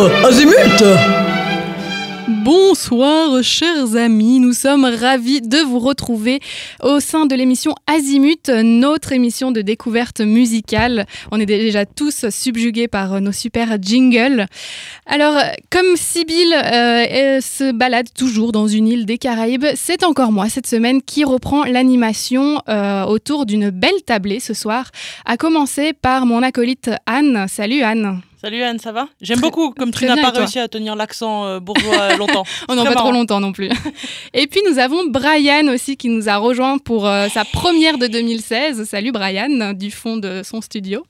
Azimut Bonsoir chers amis, nous sommes ravis de vous retrouver au sein de l'émission Azimut, notre émission de découverte musicale. On est déjà tous subjugués par nos super jingles. Alors, comme Sibyl euh, se balade toujours dans une île des Caraïbes, c'est encore moi cette semaine qui reprend l'animation euh, autour d'une belle tablée ce soir, à commencer par mon acolyte Anne. Salut Anne Salut Anne, ça va? J'aime beaucoup comme tu n'as pas réussi à tenir l'accent euh, bourgeois longtemps. On n'en pas trop longtemps non plus. Et puis nous avons Brian aussi qui nous a rejoint pour euh, sa première de 2016. Salut Brian du fond de son studio.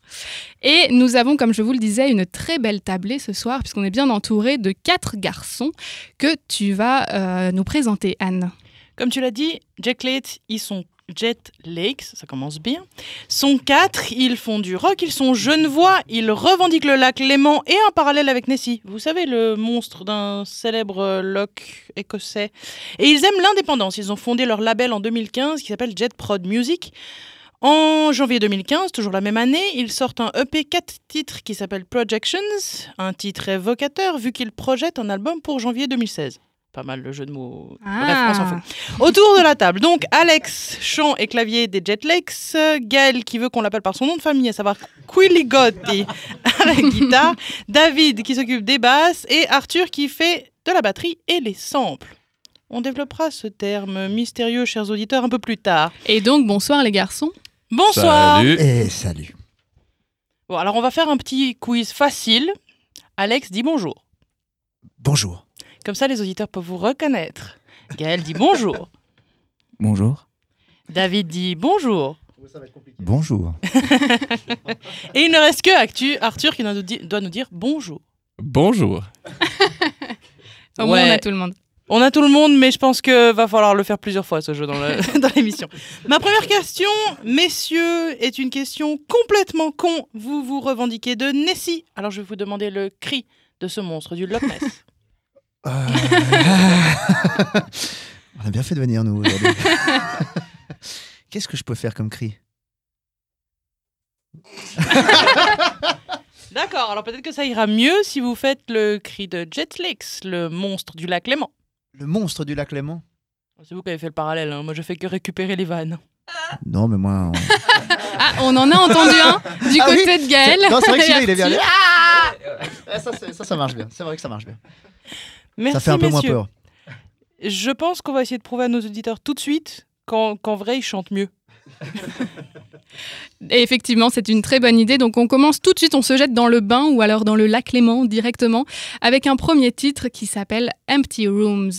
Et nous avons, comme je vous le disais, une très belle tablée ce soir puisqu'on est bien entouré de quatre garçons que tu vas euh, nous présenter Anne. Comme tu l'as dit, Jack Late, ils sont Jet Lakes, ça commence bien. Sont quatre, ils font du rock, ils sont genevois, ils revendiquent le lac Léman et un parallèle avec Nessie. Vous savez, le monstre d'un célèbre loch écossais. Et ils aiment l'indépendance. Ils ont fondé leur label en 2015 qui s'appelle Jet Prod Music. En janvier 2015, toujours la même année, ils sortent un EP 4 titres qui s'appelle Projections, un titre évocateur vu qu'ils projettent un album pour janvier 2016. Pas mal le jeu de mots. Bref, on s'en Ah. fout. Autour de la table, donc Alex, chant et clavier des Jetlakes, Gaël qui veut qu'on l'appelle par son nom de famille, à savoir Quilligotti à la guitare, David qui s'occupe des basses et Arthur qui fait de la batterie et les samples. On développera ce terme mystérieux, chers auditeurs, un peu plus tard. Et donc bonsoir les garçons. Bonsoir Salut. Et salut. Bon, alors on va faire un petit quiz facile. Alex dit bonjour. Bonjour. Comme ça, les auditeurs peuvent vous reconnaître. Gaël dit bonjour. Bonjour. David dit bonjour. Bonjour. Et il ne reste que Actu- Arthur qui doit nous, dire bonjour. Bonjour. Au moins Ouais. on a tout le monde. On a tout le monde, mais je pense que va falloir le faire plusieurs fois ce jeu dans l'émission. Ma première question, messieurs, est une question complètement con. Vous vous revendiquez de Nessie. Alors je vais vous demander le cri de ce monstre du Loch Ness. Euh, On a bien fait de venir, nous, aujourd'hui. Qu'est-ce que je peux faire comme cri? D'accord, alors peut-être que ça ira mieux si vous faites le cri de Jetlix, le monstre du lac Léman. Le monstre du lac Léman? C'est vous qui avez fait le parallèle, hein. moi je fais que récupérer les vannes. Non, mais moi... on- Ah, on en a entendu un du Ah oui, côté de Gaël. Non, c'est vrai que celui-là, il est bien. Ah ça, ça, ça marche bien. C'est vrai que ça marche bien. Merci ça fait un peu moins peur. Je pense qu'on va essayer de prouver à nos auditeurs tout de suite qu'en vrai ils chantent mieux. Et effectivement, c'est une très bonne idée. Donc, on commence tout de suite, on se jette dans le bain ou alors dans le lac Léman directement avec un premier titre qui s'appelle Empty Rooms.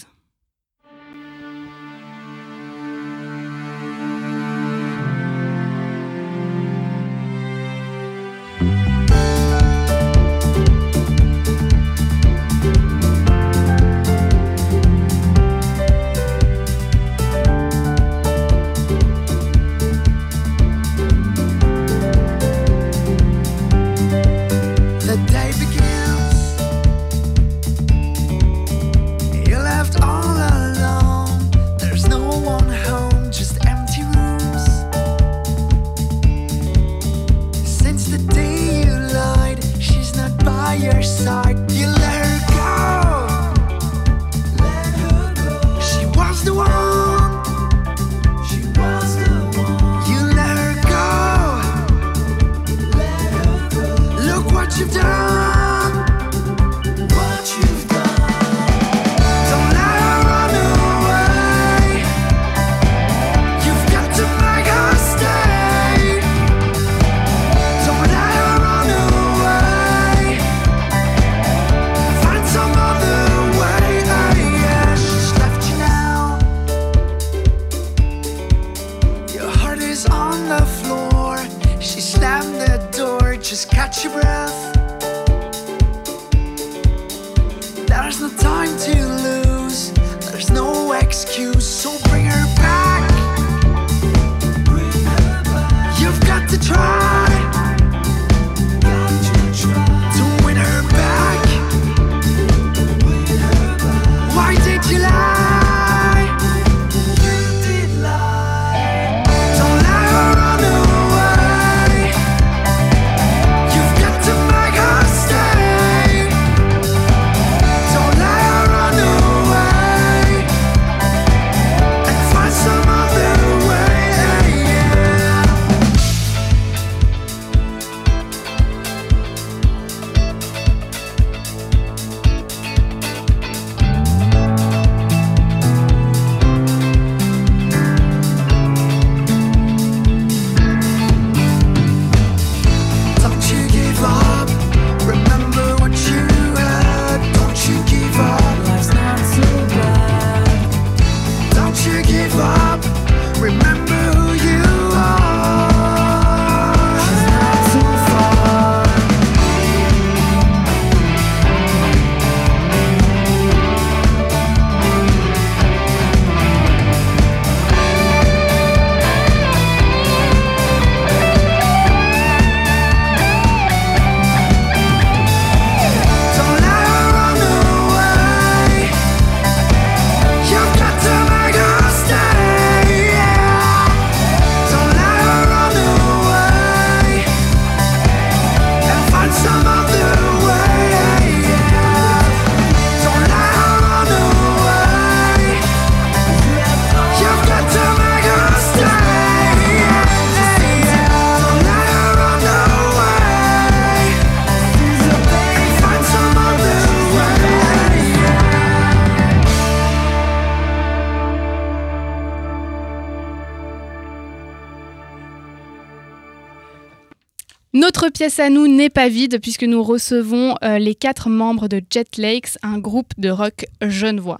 Pièce à nous n'est pas vide puisque nous recevons euh, les quatre membres de Jet Lakes, un groupe de rock genevois.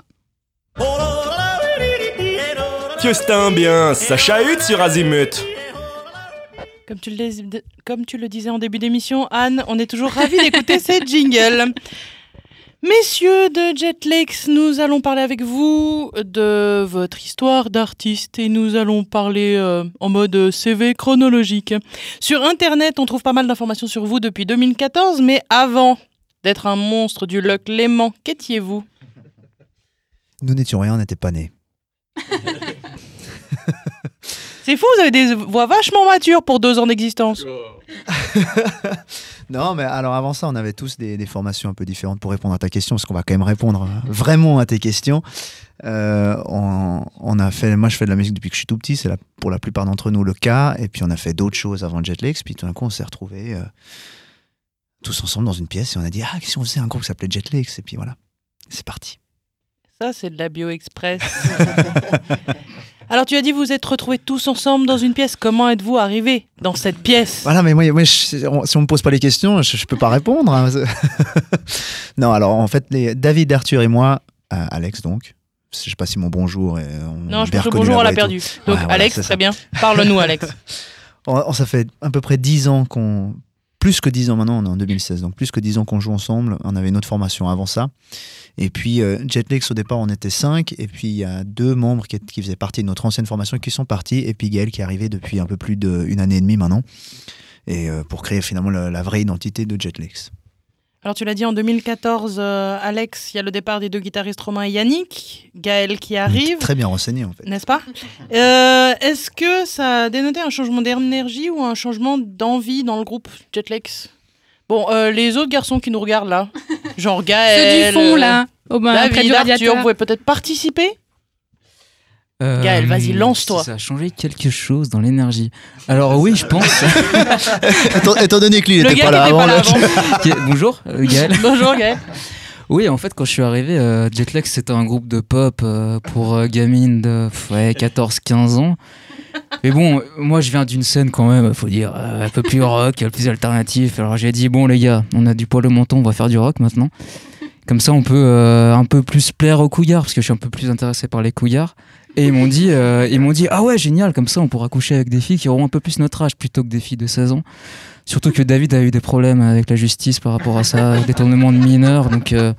Tiens bien, ça chahute sur Azimut. Comme tu, le, comme tu le disais en début d'émission, Anne, on est toujours ravis d'écouter ces jingles. Messieurs de Jetlex, nous allons parler avec vous de votre histoire d'artiste et nous allons parler euh, en mode CV chronologique. Sur Internet, on trouve pas mal d'informations sur vous depuis 2014, mais avant d'être un monstre du Loch Léman, qu'étiez-vous? Nous n'étions rien, on n'était pas nés. C'est fou, vous avez des voix vachement matures pour deux ans d'existence. Non, mais alors avant ça, on avait tous des, des formations un peu différentes pour répondre à ta question, parce qu'on va quand même répondre euh, vraiment à tes questions. Euh, on, on a fait, moi, je fais de la musique depuis que je suis tout petit, c'est pour la plupart d'entre nous le cas. Et puis on a fait d'autres choses avant Jetlex, puis tout d'un coup, on s'est retrouvés euh, tous ensemble dans une pièce et on a dit ah, qu'est-ce qu'on faisait un groupe qui s'appelait Jetlex Et puis voilà, c'est parti. Ça, c'est de la bio express. Alors, tu as dit vous êtes retrouvés tous ensemble dans une pièce. Comment êtes-vous arrivés dans cette pièce? Voilà, mais moi, moi, je- on- si on me pose pas les questions, je, je peux pas répondre. hein. non, alors en fait, les, David, Arthur et moi, euh, Alex donc. Je sais pas si mon bonjour est. on Non, je pense que bonjour, on la perdu. Donc, Ouais, Alex, très bien. Parle-nous, Alex. On, on- ça fait à peu près 10 ans qu'on. Plus que 10 ans maintenant, on est en 2016, donc plus que 10 ans qu'on joue ensemble. On avait une autre formation avant ça. Et puis, euh, au départ, on était 5. Et puis, il y a deux membres qui, faisaient partie de notre ancienne formation qui sont partis. Et puis, Gaël qui est arrivé depuis un peu plus d'une année et demie maintenant. Et euh, pour créer finalement la, la vraie identité de Jetlex. Alors, tu l'as dit en 2014, euh, Alex, il y a le départ des deux guitaristes Romain et Yannick. Gaël qui arrive. Très bien renseigné, en fait. N'est-ce pas Euh, Est-ce que ça a dénoté un changement d'énergie ou un changement d'envie dans le groupe Jetlex? Bon, euh, les autres garçons qui nous regardent là, genre Ceux Gaël, du fond, là, au David, du Arthur, radiateur. vous pouvez peut-être participer? Euh, Gaël, vas-y, lance-toi. Ça a changé quelque chose dans l'énergie. Alors oui, je pense. étant, étant donné que lui, il Le était gars pas là avant. pas là avant. Bonjour, euh, Gaël. Bonjour Gaël. Oui, en fait, quand je suis arrivé, euh, Jetlag, c'était un groupe de pop euh, pour euh, gamines de pff, ouais, 14-15 ans. Mais bon, moi, je viens d'une scène quand même, faut dire, euh, un peu plus rock, plus alternatif. Alors j'ai dit, bon, les gars, on a du poil au menton, on va faire du rock maintenant. Comme ça, on peut euh, un peu plus plaire aux couillards, parce que je suis un peu plus intéressé par les couillards. Et ils m'ont dit, euh, ils m'ont dit, ah ouais, génial, comme ça, on pourra coucher avec des filles qui auront un peu plus notre âge plutôt que des filles de 16 ans. Surtout que David a eu des problèmes avec la justice par rapport à ça, détournement de mineurs, donc euh,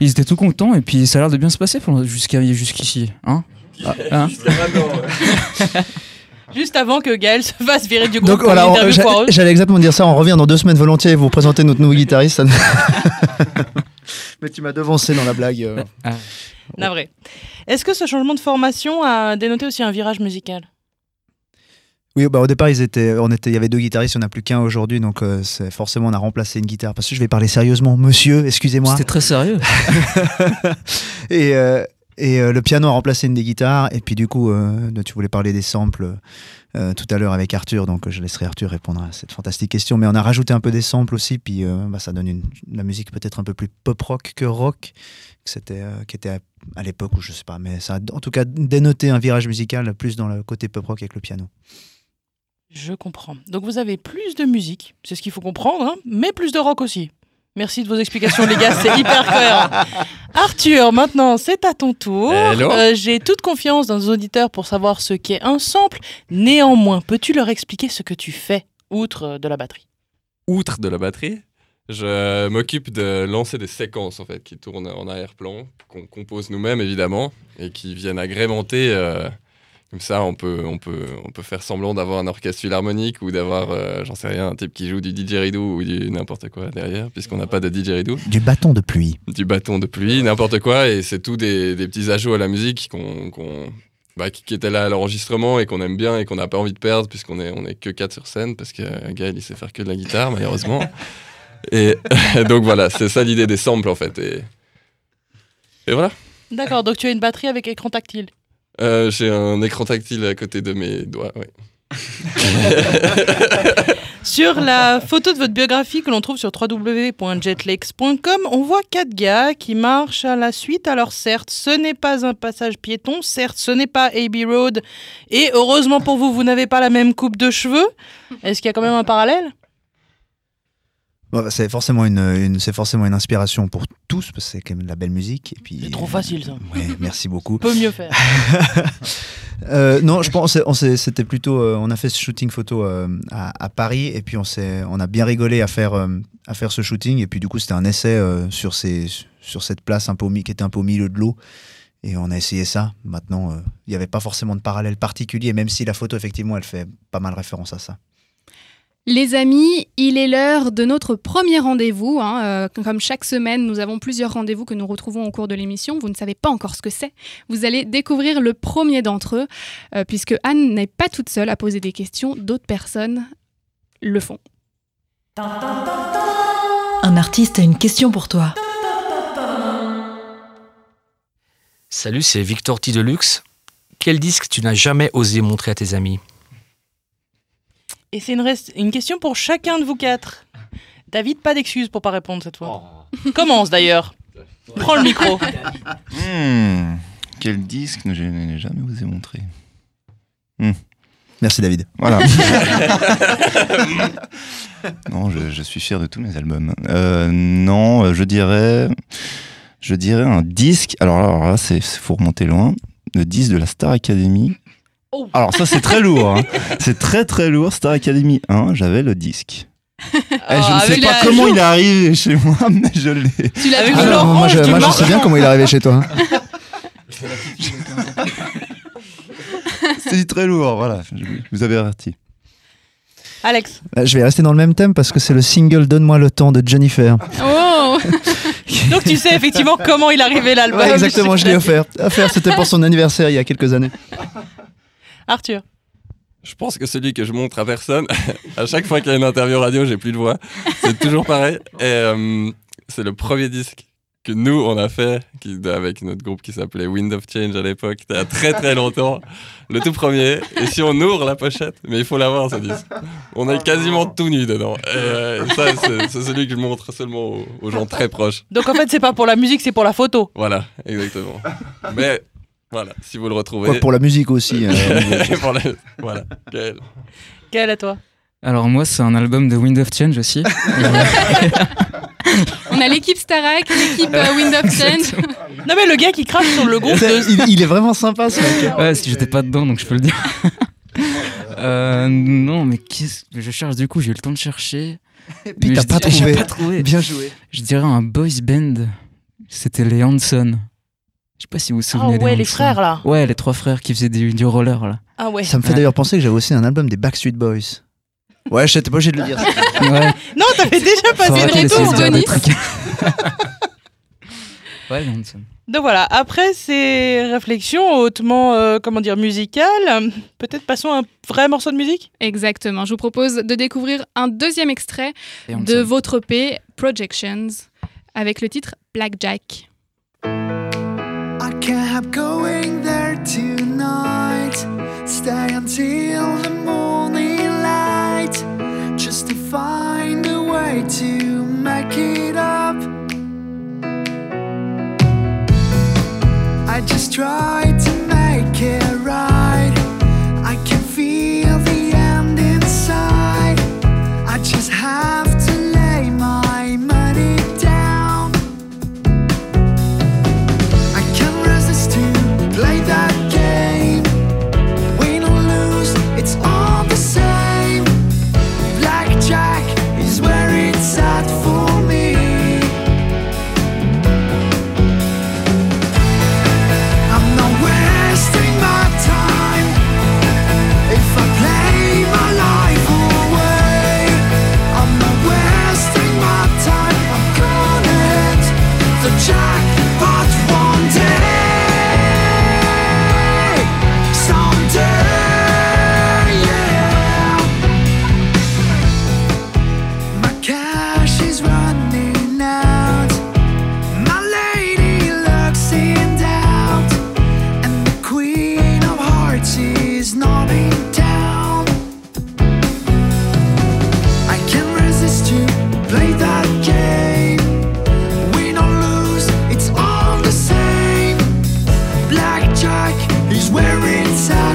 ils étaient tout contents et puis ça a l'air de bien se passer jusqu'à jusqu'ici, hein Ah, hein Juste avant que Gaël se fasse virer du groupe Donc voilà, j'allais exactement dire ça. On revient dans deux semaines volontiers et vous présenter notre nouveau guitariste. Mais tu m'as devancé dans la blague. euh. Navré. Est-ce que ce changement de formation a dénoté aussi un virage musical? Oui, bah au départ, ils étaient, on était, il y avait deux guitaristes, il n'y en a plus qu'un aujourd'hui, donc euh, c'est forcément on a remplacé une guitare. Parce que je vais parler sérieusement, monsieur, excusez-moi. C'était très sérieux. Et, euh, et euh, le piano a remplacé une des guitares. Et puis du coup, euh, tu voulais parler des samples euh, tout à l'heure avec Arthur, donc je laisserai Arthur répondre à cette fantastique question. Mais on a rajouté un peu des samples aussi, puis bah, ça donne une, la musique peut-être un peu plus pop rock que rock, que c'était, qui était à, à l'époque où je sais pas, mais ça a en tout cas dénoté un virage musical plus dans le côté pop rock avec le piano. Je comprends. Donc vous avez plus de musique, c'est ce qu'il faut comprendre, hein, mais plus de rock aussi. Merci de vos explications, les gars, c'est hyper cohérent. Arthur, maintenant, c'est à ton tour. Euh, J'ai toute confiance dans nos auditeurs pour savoir ce qu'est un sample. Néanmoins, peux-tu leur expliquer ce que tu fais, outre de la batterie? Outre de la batterie, je m'occupe de lancer des séquences en fait qui tournent en arrière-plan, qu'on compose nous-mêmes évidemment, et qui viennent agrémenter. euh, comme ça, on peut, on peut, on peut faire semblant d'avoir un orchestre philharmonique ou d'avoir, euh, j'en sais rien, un type qui joue du didgeridoo ou du n'importe quoi derrière, puisqu'on n'a pas de didgeridoo. Du bâton de pluie. du bâton de pluie, n'importe quoi, et c'est tout des, des petits ajouts à la musique qu'on, qu'on- bah, qui, qui étaient là à l'enregistrement et qu'on aime bien et qu'on n'a pas envie de perdre puisqu'on est, on est que quatre sur scène parce que euh, Gaël il sait faire que de la guitare malheureusement. et donc voilà, c'est ça l'idée des samples en fait. Et, et voilà, D'accord, donc tu as une batterie avec écran tactile. Euh, j'ai un écran tactile à côté de mes doigts. ouais. Sur la photo de votre biographie que l'on trouve sur www.jetlex.com, on voit quatre gars qui marchent à la suite. Alors certes, ce n'est pas un passage piéton, certes, ce n'est pas AB Road, et heureusement pour vous, vous n'avez pas la même coupe de cheveux. Est-ce qu'il y a quand même un parallèle? Bon, bah, c'est forcément une, une- c'est forcément une inspiration pour tous parce que c'est quand même de la belle musique. Et puis. C'est trop facile, ça. Ouais, merci beaucoup. Peut mieux faire. Euh, non, je pense on c'était plutôt euh, on a fait ce shooting photo euh, à, à Paris et puis on s'est on a bien rigolé à faire à faire ce shooting et puis du coup c'était un essai sur ces sur cette place un peu au qui était un peu au milieu de l'eau et on a essayé ça. Maintenant il n'y avait pas forcément de parallèle particulier même si la photo effectivement elle fait pas mal référence à ça. Les amis, il est l'heure de notre premier rendez-vous. hein. Euh, comme chaque semaine, nous avons plusieurs rendez-vous que nous retrouvons au cours de l'émission. Vous ne savez pas encore ce que c'est. Vous allez découvrir le premier d'entre eux, euh, puisque Anne n'est pas toute seule à poser des questions. D'autres personnes le font. Un artiste a une question pour toi. Salut, c'est Victor T. Deluxe. Quel disque tu n'as jamais osé montrer à tes amis? Et c'est une, question pour chacun de vous quatre. David, pas d'excuses pour pas répondre cette fois. Commence d'ailleurs. Prends le micro. Hmm, quel disque je n'ai jamais osé montrer. Merci David. Voilà. non, je, je suis fier de tous mes albums. Euh, non, je dirais, je dirais un disque. Alors, alors là, c'est faut remonter loin. Le disque de la Star Academy. Oh. Alors ça, c'est très lourd. hein. C'est très très lourd. Star Academy 1, j'avais le disque. Eh, je ne sais avec pas comment il est arrivé chez moi, mais je l'ai. Tu l'as vu Ah, Laurent moi je, moi, je sais bien comment il est arrivé chez toi. hein. C'est très lourd, voilà. Je vous avais averti. Alex. Euh, Je vais rester dans le même thème parce que c'est le single Donne-moi le temps de Jennifer. Oh Donc tu sais effectivement comment il est arrivé l'album. Ouais, exactement, je l'ai offert. offert C'était pour son anniversaire il y a quelques années. Arthur. Je pense que celui que je montre à personne, à chaque fois qu'il y a une interview radio, j'ai plus de voix. C'est toujours pareil. Et euh, c'est le premier disque que nous, on a fait qui, avec notre groupe qui s'appelait Wind of Change à l'époque, il y a très très longtemps. Le tout premier. Et si on ouvre la pochette, mais il faut l'avoir ce disque. On est quasiment tout nu dedans. Et euh, ça, c'est celui que je montre seulement aux, aux gens très proches. Donc en fait c'est pas pour la musique, c'est pour la photo. Voilà, exactement. Mais voilà, si vous le retrouvez. Quoi, pour la musique aussi. euh, Pour la- Voilà. Gaël. Quelle à toi Alors moi, c'est un album de Wind of Change aussi. On a l'équipe Starac, l'équipe euh, Wind of Change. Non mais le gars qui crache sur le groupe de... il, il est vraiment sympa ce mec. ouais, si j'étais pas dedans, donc je peux le dire. Euh, non, mais qu'est-ce que je cherche du coup J'ai eu le temps de chercher. Et puis t'as je pas pas trouvé. Bien joué. Je dirais un boys band. C'était les Hanson. Je sais pas si vous vous Ah souvenez. des ouais, les frères là. Ouais, les trois frères qui faisaient du, du roller là. Ah ouais. Ça me fait Ouais. d'ailleurs penser que j'avais aussi un album des Backstreet Boys. Ouais, j'étais pas obligé de le dire. Ouais, Non, t'avais déjà passé dire des Denis. ouais, Hanson. Donc voilà, après ces réflexions hautement, euh, comment dire, musicales, peut-être passons à un vrai morceau de musique? Exactement. Je vous propose de découvrir un deuxième extrait de votre EP Projections avec le titre Blackjack. I can't help going there tonight. Stay until the morning light. Just to find a way to make it up. I just try to make it right. inside.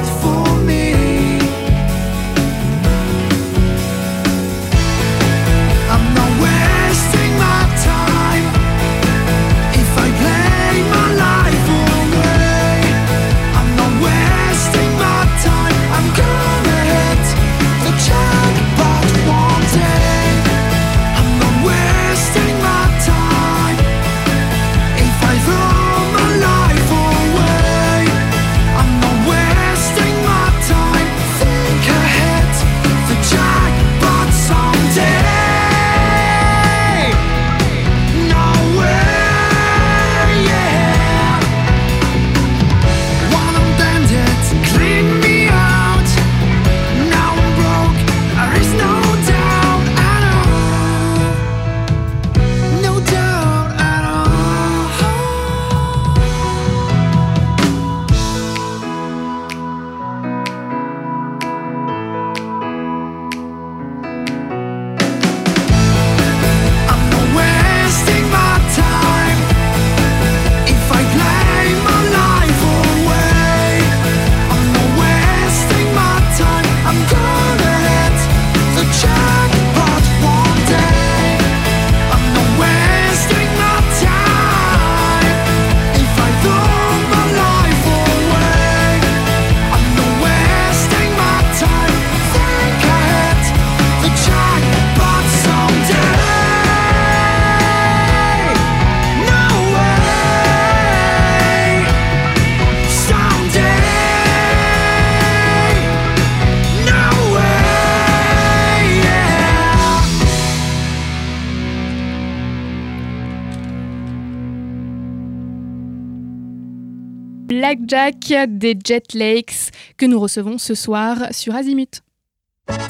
Blackjack des Jet Lakes que nous recevons ce soir sur Azimut.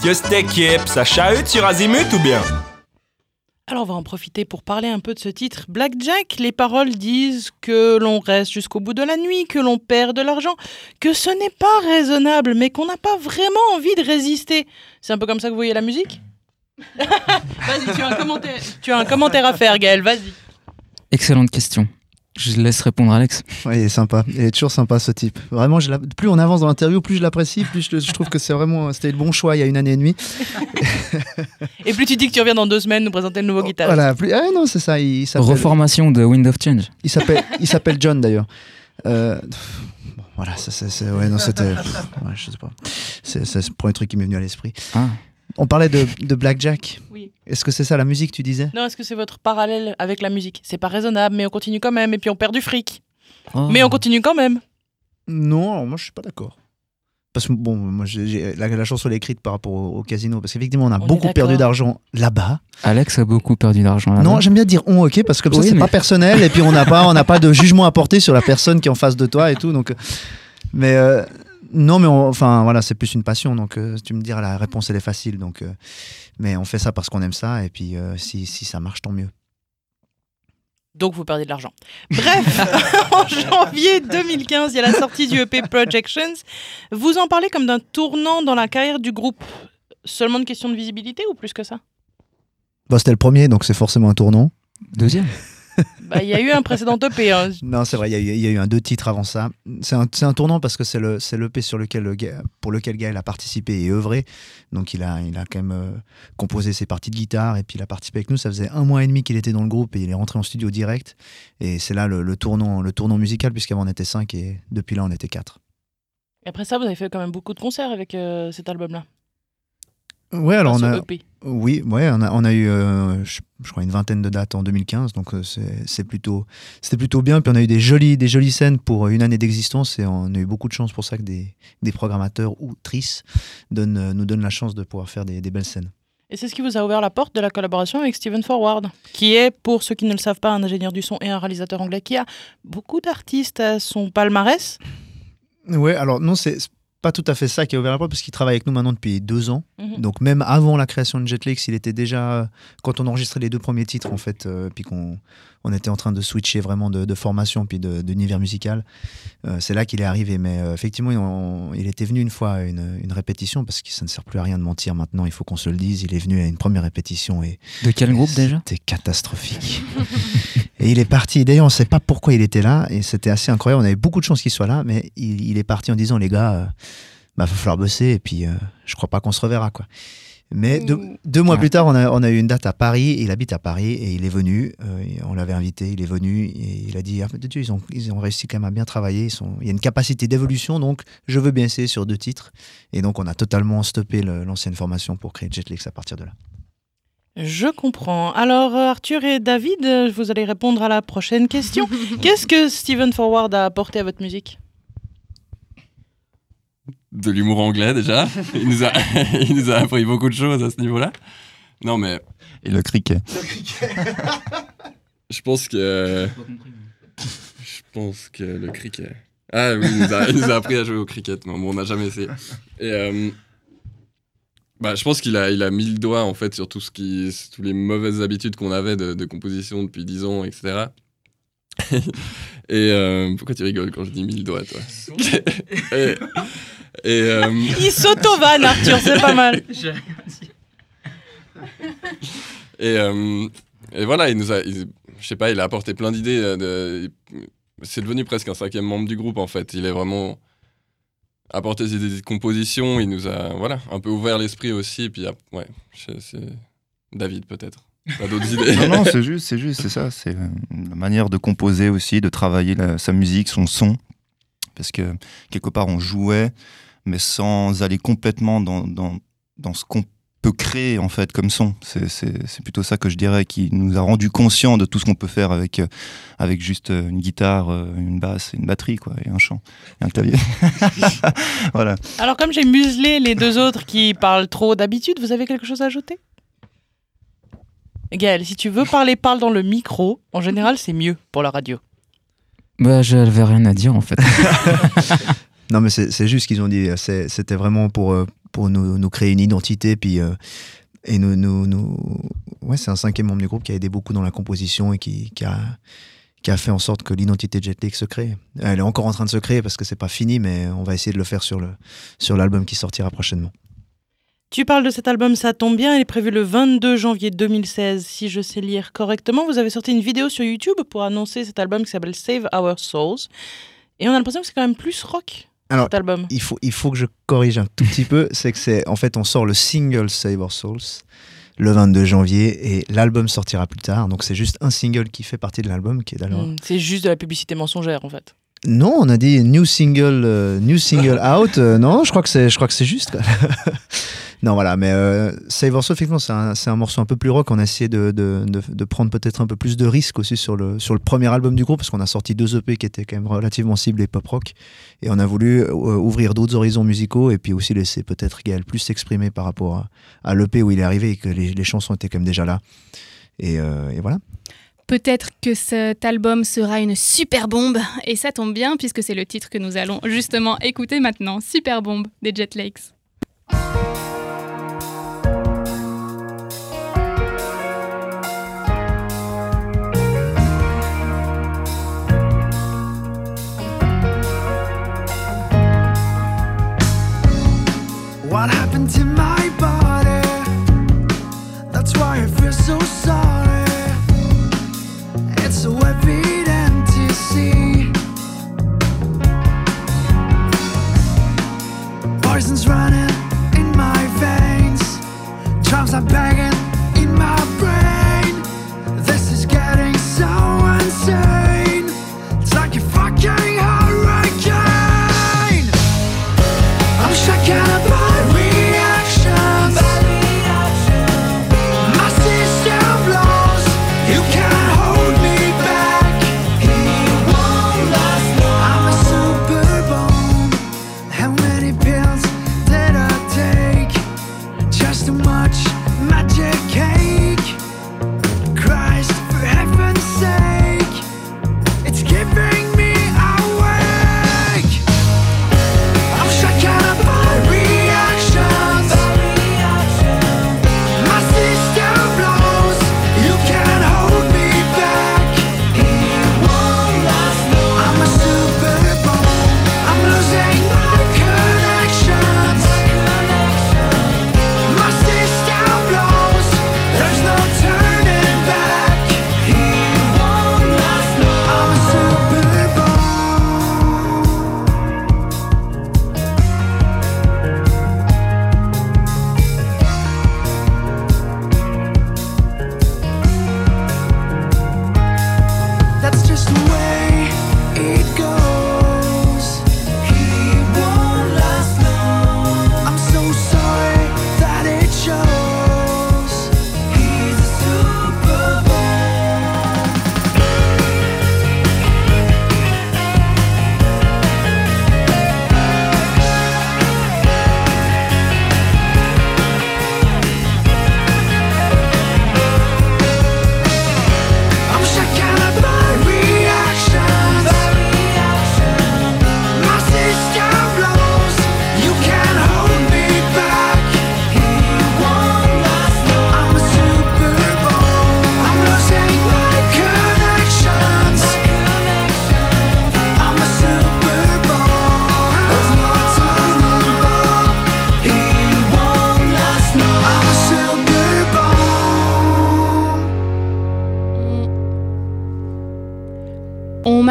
Que cette équipe, ça chahute sur Azimut ou bien? Alors on va en profiter pour parler un peu de ce titre. Blackjack, les paroles disent que l'on reste jusqu'au bout de la nuit, que l'on perd de l'argent, que ce n'est pas raisonnable, mais qu'on n'a pas vraiment envie de résister. C'est un peu comme ça que vous voyez la musique? Vas-y, tu as, un commentaire, tu as un commentaire à faire, Gaël, vas-y. Excellente question. Je laisse répondre Alex. Ouais, il est sympa. Il est toujours sympa ce type. Vraiment, je l'a- plus on avance dans l'interview, plus je l'apprécie, plus je, je trouve que c'est vraiment c'était le bon choix il y a une année et demie. Et plus tu dis que tu reviens dans deux semaines nous présenter le nouveau guitariste. Voilà. Plus... Ah non, c'est ça. Il s'appelle. Reformation de Wind of Change. Il s'appelle. il s'appelle John d'ailleurs. Euh, bon, voilà, ça, c'est, c'est- ouais, non, c'était. ouais, je sais pas. C'est, c'est le premier truc qui m'est venu à l'esprit. Ah. On parlait de, de Blackjack. Oui. Est-ce que c'est ça la musique, tu disais? Non, est-ce que c'est votre parallèle avec la musique? C'est pas raisonnable, mais on continue quand même, et puis on perd du fric. Oh. Mais on continue quand même. Non, alors moi je suis pas d'accord. Parce que bon, moi j'ai, la, la chanson elle est écrite par rapport au, au casino, parce qu'effectivement on a On beaucoup perdu d'argent là-bas. Alex a beaucoup perdu d'argent là. Non, j'aime bien dire on, ok, parce que comme ça c'est mais- pas personnel et puis on n'a pas, on n'a pas de jugement à porter sur la personne qui est en face de toi et tout. Donc, euh, mais euh, non, mais on- enfin voilà, c'est plus une passion. Donc euh, tu me diras la réponse elle est facile. Donc, euh, mais on fait ça parce qu'on aime ça et puis euh, si, si ça marche tant mieux. Donc vous perdez de l'argent. Bref, en janvier 2015, il y a la sortie du EP Projections. Vous en parlez comme d'un tournant dans la carrière du groupe. Seulement une question de visibilité ou plus que ça? Bon, c'était le premier, donc c'est forcément un tournant. Deuxième. Bah, Il y a eu un précédent EP. hein. Non, c'est vrai, il y, a eu- il y a eu un deux titres avant ça. C'est un, tournant parce que c'est le c'est l'EP sur lequel le pour lequel Gaël a participé et œuvré. Donc il a il a quand même euh, composé ses parties de guitare et puis il a participé avec nous. Ça faisait un mois et demi qu'il était dans le groupe et il est rentré en studio direct. Et c'est là le, le tournant le tournant musical puisqu'avant on était cinq et depuis là on était quatre. Et après ça, vous avez fait quand même beaucoup de concerts avec euh, cet album-là. Ouais, alors on a EP. oui, ouais, on a, on a eu euh, je, je crois une vingtaine de dates en 2015, donc euh, c'est plutôt c'était plutôt bien. Puis on a eu des jolies des jolies scènes pour une année d'existence et on a eu beaucoup de chance pour ça que des, des programmateurs ou trices donnent, euh, nous donnent la chance de pouvoir faire des, des belles scènes. Et c'est ce qui vous a ouvert la porte de la collaboration avec Steven Forward, qui est, pour ceux qui ne le savent pas, un ingénieur du son et un réalisateur anglais qui a beaucoup d'artistes à son palmarès. Ouais, alors non, c'est pas tout à fait ça qui a ouvert la porte parce qu'il travaille avec nous maintenant depuis deux ans. Mhm. Donc même avant la création de Jetlix, il était déjà quand on enregistrait les deux premiers titres en fait, euh, puis qu'on on était en train de switcher vraiment de, de formation puis de- d'univers musical. euh, c'est là qu'il est arrivé. Mais euh, effectivement, il, on- il était venu une fois à une, une répétition parce que ça ne sert plus à rien de mentir maintenant. Il faut qu'on se le dise. Il est venu à une première répétition et De quel groupe déjà? C'était catastrophique. et il est parti. D'ailleurs, on ne sait pas pourquoi il était là. Et c'était assez incroyable. On avait beaucoup de chance qu'il soit là. Mais il, il est parti en disant les gars, euh, bah, va falloir bosser. Et puis, euh, je crois pas qu'on se reverra. quoi. Mais deux, deux mois Ouais. plus tard, on a, on a eu une date à Paris. Il habite à Paris et il est venu. euh, on l'avait invité. Il est venu et il a dit ah, de Dieu, ils ont, ils ont réussi quand même à bien travailler. Ils sont, il y a une capacité d'évolution. Donc, je veux bien essayer sur deux titres. Et donc, on a totalement stoppé l'ancienne formation pour créer Jetlix à partir de là. Je comprends. Alors, euh, Arthur et David, euh, vous allez répondre à la prochaine question. Qu'est-ce que Steven Forward a apporté à votre musique? De l'humour anglais déjà. Il nous, a, il nous a appris beaucoup de choses à ce niveau-là. Non, mais Et le criquet. je pense que. Je pense que le cricket. Ah oui, il nous a, il nous a appris à jouer au cricket. Non, bon, on n'a jamais essayé. Et. euh, bah, je pense qu'il a, il a mis le doigt en fait sur tout ce qui, toutes les mauvaises habitudes qu'on avait de, de composition depuis 10 ans, etc. et euh, pourquoi tu rigoles quand je dis mille doigts, toi? Et, et, euh, Il s'auto-vanne, Arthur, c'est pas mal. Et, euh, et voilà, il nous a, il- je sais pas, il a apporté plein d'idées. euh, de- C'est devenu presque un cinquième membre du groupe en fait. Il est vraiment apporté ses idées de composition. Il nous a, voilà, un peu ouvert l'esprit aussi. Et puis, ah, ouais, c'est David peut-être. Pas d'autres idées? Non, non, c'est juste, c'est juste, c'est ça. C'est la manière de composer aussi, de travailler la- sa musique, son son. Parce que quelque part, on jouait, mais sans aller complètement dans, dans, dans ce qu'on peut créer en fait comme son. C'est- plutôt ça que je dirais qui nous a rendu conscients de tout ce qu'on peut faire avec, euh, avec juste euh, une guitare, euh, une basse, une batterie quoi, et un chant, et un clavier. voilà. Alors, comme j'ai muselé les deux autres qui parlent trop d'habitude, vous avez quelque chose à ajouter? Gaël, si tu veux parler, parle dans le micro. En général, c'est mieux pour la radio. Bah, j'avais rien à dire en fait. Non, mais c'est juste qu'ils ont dit. c'est- C'était vraiment pour, euh, pour nous, nous créer une identité. Puis, euh, et nous, nous, nous- Ouais, c'est un cinquième membre du groupe qui a aidé beaucoup dans la composition et qui, qui a, qui a fait en sorte que l'identité de Jet Li se crée. Elle est encore en train de se créer parce que c'est pas fini, mais on va essayer de le faire sur le sur l'album qui sortira prochainement. Tu parles de cet album, ça tombe bien, il est prévu le 22 janvier 2016, si je sais lire correctement. Vous avez sorti une vidéo sur YouTube pour annoncer cet album qui s'appelle Save Our Souls. Et on a l'impression que c'est quand même plus rock, Alors, cet album. il faut, il faut que je corrige un tout petit peu. C'est que c'est. En fait, on sort le single Save Our Souls le 22 janvier et l'album sortira plus tard. Donc, c'est juste un single qui fait partie de l'album qui est d'ailleurs. Hmm, C'est juste de la publicité mensongère, en fait. Non, on a dit new single, euh, new single out. euh, non, je crois que c'est, je crois que c'est juste. non, voilà, mais euh, Save Soul, effectivement, c'est un, un morceau un peu plus rock. On a essayé de, de, de- prendre peut-être un peu plus de risques aussi sur le, sur le premier album du groupe, parce qu'on a sorti deux EP qui étaient quand même relativement ciblés pop rock. Et on a voulu euh, ouvrir d'autres horizons musicaux et puis aussi laisser peut-être Gaël plus s'exprimer par rapport à, à l'EP où il est arrivé et que les, les chansons étaient quand même déjà là. Et, euh, et voilà. Peut-être que cet album sera une super bombe, et ça tombe bien puisque c'est le titre que nous allons justement écouter maintenant, Super Bombe des Jet Lakes. I bow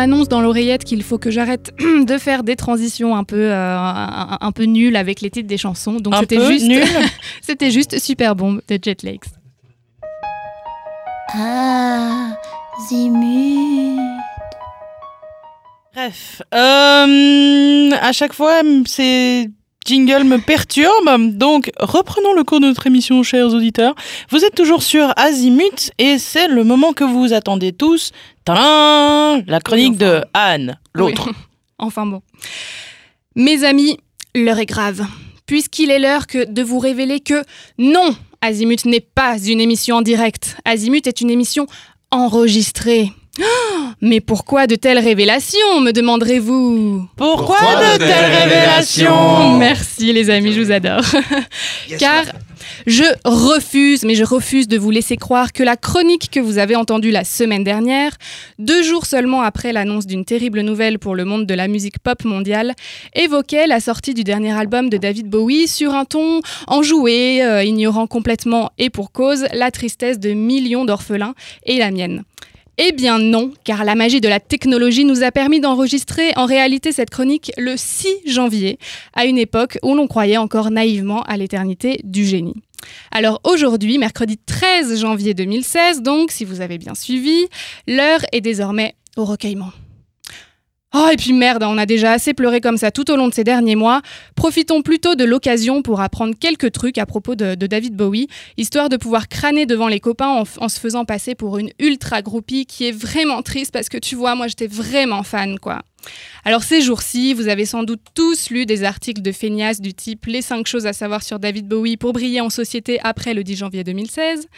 m'annonce dans l'oreillette qu'il faut que j'arrête de faire des transitions un peu, euh, un, un peu nulles avec les titres des chansons. Donc c'était juste, c'était juste Super Bombe de Jet Lakes. Ah, Zimut. Bref, euh, à chaque fois, m- ces jingles me perturbent. Donc, reprenons le cours de notre émission, chers auditeurs. Vous êtes toujours sur Azimut et c'est le moment que vous attendez tous. Tadam La chronique de Anne, l'autre. Oui. Enfin bon. Mes amis, l'heure est grave. Puisqu'il est l'heure que de vous révéler que non, Azimut n'est pas une émission en direct. Azimut est une émission enregistrée. Mais pourquoi de telles révélations, me demanderez-vous? Pourquoi, Pourquoi de telles révélations? Merci les amis, je vous adore. Car je refuse, mais je refuse de vous laisser croire que la chronique que vous avez entendue la semaine dernière, deux jours seulement après l'annonce d'une terrible nouvelle pour le monde de la musique pop mondiale, évoquait la sortie du dernier album de David Bowie sur un ton enjoué, euh, ignorant complètement et pour cause la tristesse de millions d'orphelins et la mienne. Eh bien non, car la magie de la technologie nous a permis d'enregistrer en réalité cette chronique le 6 janvier, à une époque où l'on croyait encore naïvement à l'éternité du génie. Alors aujourd'hui, mercredi 13 janvier 2016, donc si vous avez bien suivi, l'heure est désormais au recueillement. Oh, et puis merde, on a déjà assez pleuré comme ça tout au long de ces derniers mois. Profitons plutôt de l'occasion pour apprendre quelques trucs à propos de, David Bowie, histoire de pouvoir crâner devant les copains en, en se faisant passer pour une ultra groupie qui est vraiment triste parce que tu vois, moi j'étais vraiment fan, quoi. Alors ces jours-ci, vous avez sans doute tous lu des articles de feignasses du type Les 5 choses à savoir sur David Bowie pour briller en société après le 10 janvier 2016.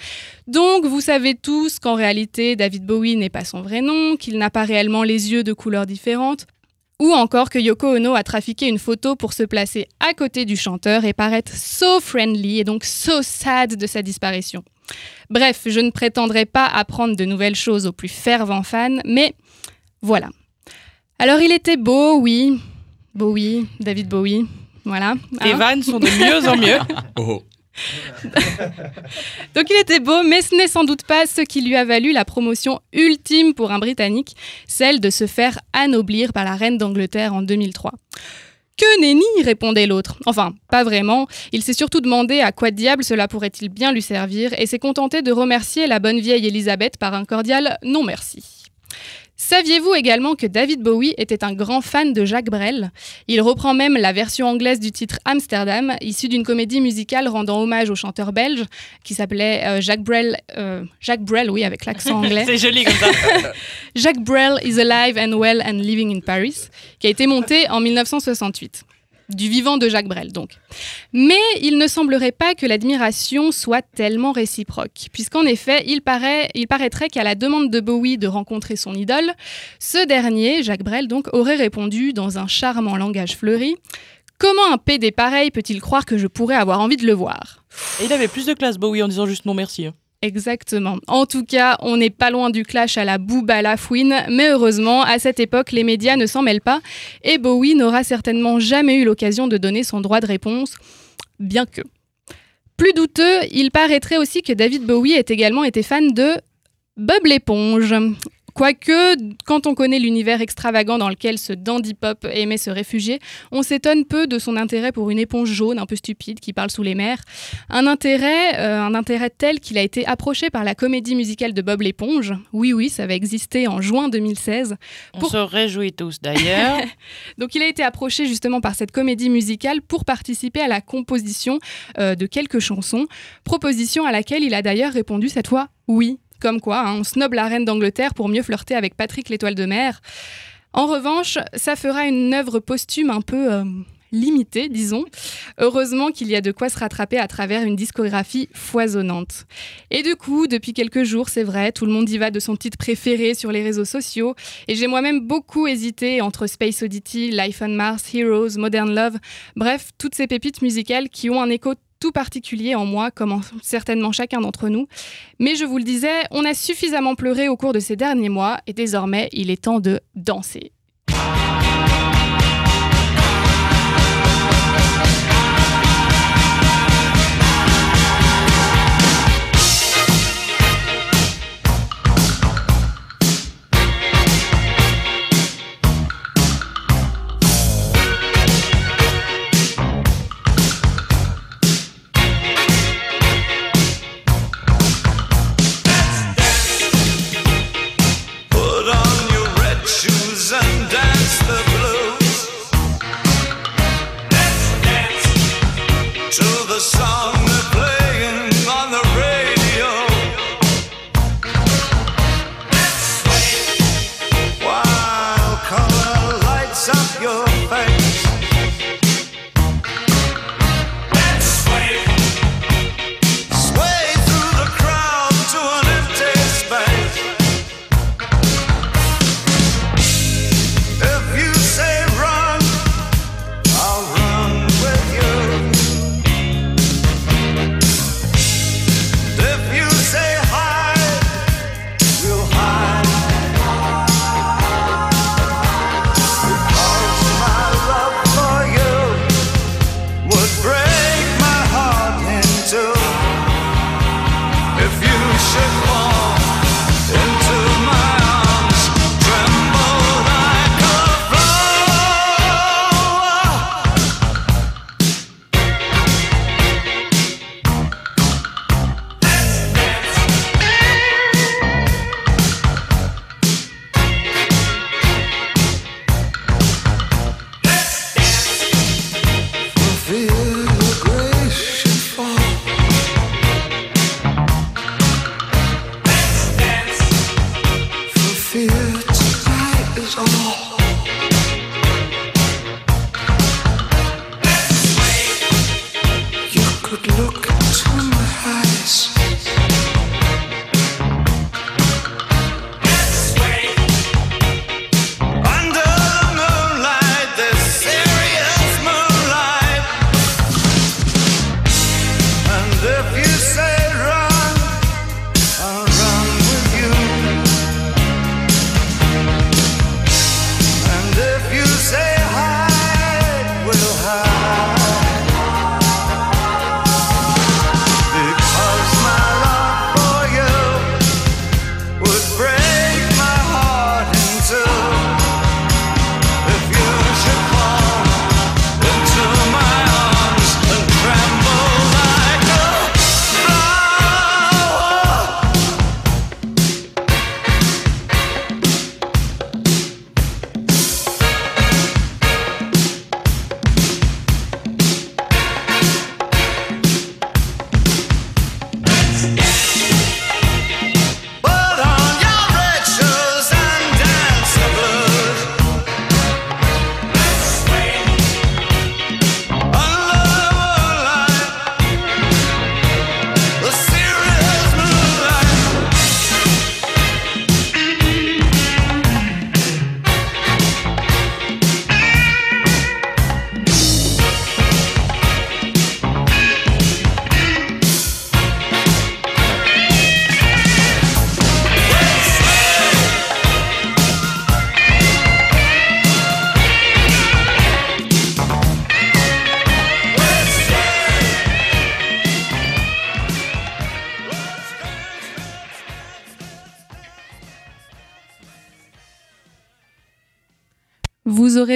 Donc vous savez tous qu'en réalité, David Bowie n'est pas son vrai nom, qu'il n'a pas réellement les yeux de couleurs différentes, ou encore que Yoko Ono a trafiqué une photo pour se placer à côté du chanteur et paraître so friendly et donc so sad de sa disparition. Bref, je ne prétendrai pas apprendre de nouvelles choses aux plus fervents fans, mais voilà. Alors il était beau, oui. Bowie, David Bowie, voilà. Les hein. vannes sont de mieux en mieux. Oh. Donc il était beau, mais ce n'est sans doute pas ce qui lui a valu la promotion ultime pour un Britannique, celle de se faire anoblir par la reine d'Angleterre en 2003. Que nenni répondait l'autre. Enfin, pas vraiment. Il s'est surtout demandé à quoi diable cela pourrait-il bien lui servir et s'est contenté de remercier la bonne vieille Elisabeth par un cordial non merci. Saviez-vous également que David Bowie était un grand fan de Jacques Brel? Il reprend même la version anglaise du titre Amsterdam, issue d'une comédie musicale rendant hommage au chanteur belge qui s'appelait euh, Jacques Brel. euh, Jacques Brel, oui, avec l'accent anglais. C'est joli comme ça. Jacques Brel is alive and well and living in Paris, qui a été monté en 1968. Du vivant de Jacques Brel, donc. Mais il ne semblerait pas que l'admiration soit tellement réciproque, puisqu'en effet, il, paraît, il paraîtrait qu'à la demande de Bowie de rencontrer son idole, ce dernier, Jacques Brel, donc, aurait répondu dans un charmant langage fleuri Comment un PD pareil peut-il croire que je pourrais avoir envie de le voir? Et il avait plus de classe, Bowie, en disant juste non merci. hein. Exactement. En tout cas, on n'est pas loin du clash à la Booba la fouine, mais heureusement, à cette époque, les médias ne s'en mêlent pas et Bowie n'aura certainement jamais eu l'occasion de donner son droit de réponse, bien que. Plus douteux, il paraîtrait aussi que David Bowie ait également été fan de Bob l'éponge. Quoique, quand on connaît l'univers extravagant dans lequel ce dandy pop aimait se réfugier, on s'étonne peu de son intérêt pour une éponge jaune un peu stupide qui parle sous les mers. Un intérêt, euh, un intérêt tel qu'il a été approché par la comédie musicale de Bob l'éponge. Oui, oui, ça va exister en juin 2016. On Pour- se réjouit tous d'ailleurs. Donc il a été approché justement par cette comédie musicale pour participer à la composition euh, de quelques chansons, proposition à laquelle il a d'ailleurs répondu cette fois oui. Comme quoi, hein, on snob la reine d'Angleterre pour mieux flirter avec Patrick l'étoile de mer. En revanche, ça fera une œuvre posthume un peu euh, limitée, disons. Heureusement qu'il y a de quoi se rattraper à travers une discographie foisonnante. Et du coup, depuis quelques jours, c'est vrai, tout le monde y va de son titre préféré sur les réseaux sociaux. Et j'ai moi-même beaucoup hésité entre Space Oddity, Life on Mars, Heroes, Modern Love, bref, toutes ces pépites musicales qui ont un écho tout particulier en moi, comme en certainement chacun d'entre nous. Mais je vous le disais, on a suffisamment pleuré au cours de ces derniers mois et désormais, il est temps de danser.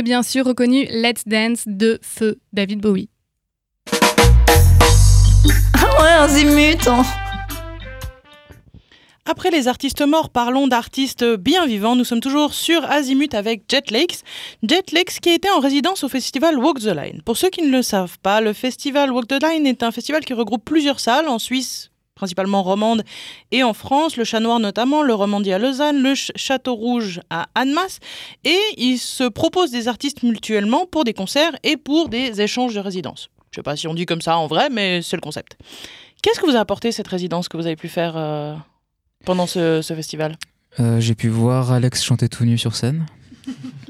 Bien sûr reconnu Let's Dance de Feu David Bowie. Ah ouais, un zimut hein. Après les artistes morts, parlons d'artistes bien vivants. Nous sommes toujours sur Azimut avec Jet Lakes. Jet Lakes qui était en résidence au festival Walk the Line. Pour ceux qui ne le savent pas, le festival Walk the Line est un festival qui regroupe plusieurs salles en Suisse, principalement romande, et en France, le Chat Noir notamment, le Romandie à Lausanne, le Ch- Château Rouge à Annemasse. Et il se propose des artistes mutuellement pour des concerts et pour des échanges de résidence. Je sais pas si on dit comme ça en vrai, mais c'est le concept. Qu'est-ce que vous a apporté cette résidence que vous avez pu faire euh, pendant ce, ce festival? Euh, J'ai pu voir Alex chanter tout nu sur scène.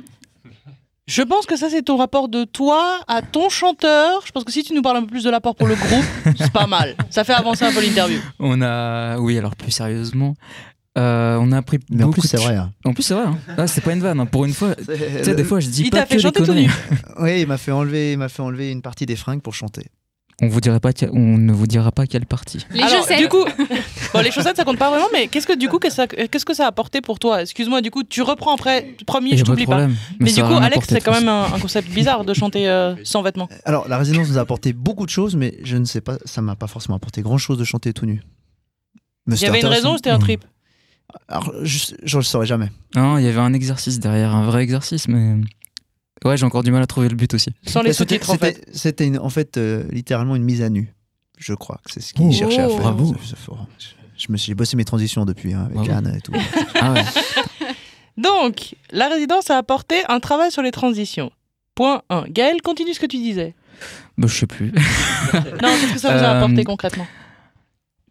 Je pense que ça, c'est ton rapport de toi à ton chanteur. Je pense que si tu nous parles un peu plus de l'apport pour le groupe, c'est pas mal. Ça fait avancer un peu l'interview. On a, oui, alors plus sérieusement, euh, on a appris. Mais en beaucoup plus, c'est vrai. hein. En plus, c'est vrai. Hein. Ah, c'est pas une vanne. hein. Pour une fois, tu sais, des fois, je dis Il pas t'a que fait des conneries. Oui, il m'a fait enlever, il m'a fait enlever une partie des fringues pour chanter. On vous dirait pas, on ne vous dira pas quelle partie. Les Alors, chaussettes. du coup, bon, les chaussettes, ça compte pas vraiment, mais qu'est-ce que du coup, que ça- qu'est-ce que ça a apporté pour toi? Excuse-moi, du coup, tu reprends après, a je t'oublie pas. problème. Mais, du coup, Alex, c'est quand même un, un concept bizarre de chanter euh, sans vêtements. Alors, la résidence nous a apporté beaucoup de choses, mais je ne sais pas, ça m'a pas forcément apporté grand chose de chanter tout nu. Mais Il y avait une raison ou c'était un trip? Alors, je, je le saurais jamais. Non, il y avait un exercice derrière, un vrai exercice, mais ouais, j'ai encore du mal à trouver le but aussi. Sans les sous-titres, en fait. c'était- en fait euh, littéralement une mise à nu. Je crois que c'est ce qu'il Oh, cherchait à faire. bravo. Je, me suis j'ai bossé mes transitions depuis hein, avec Bravo. Anne et tout. Ah ouais. Donc, la résidence a apporté un travail sur les transitions. Point 1. Gaël, continue ce que tu disais. Bah, je sais plus. Non, qu'est-ce que ça vous a Euh, apporté concrètement?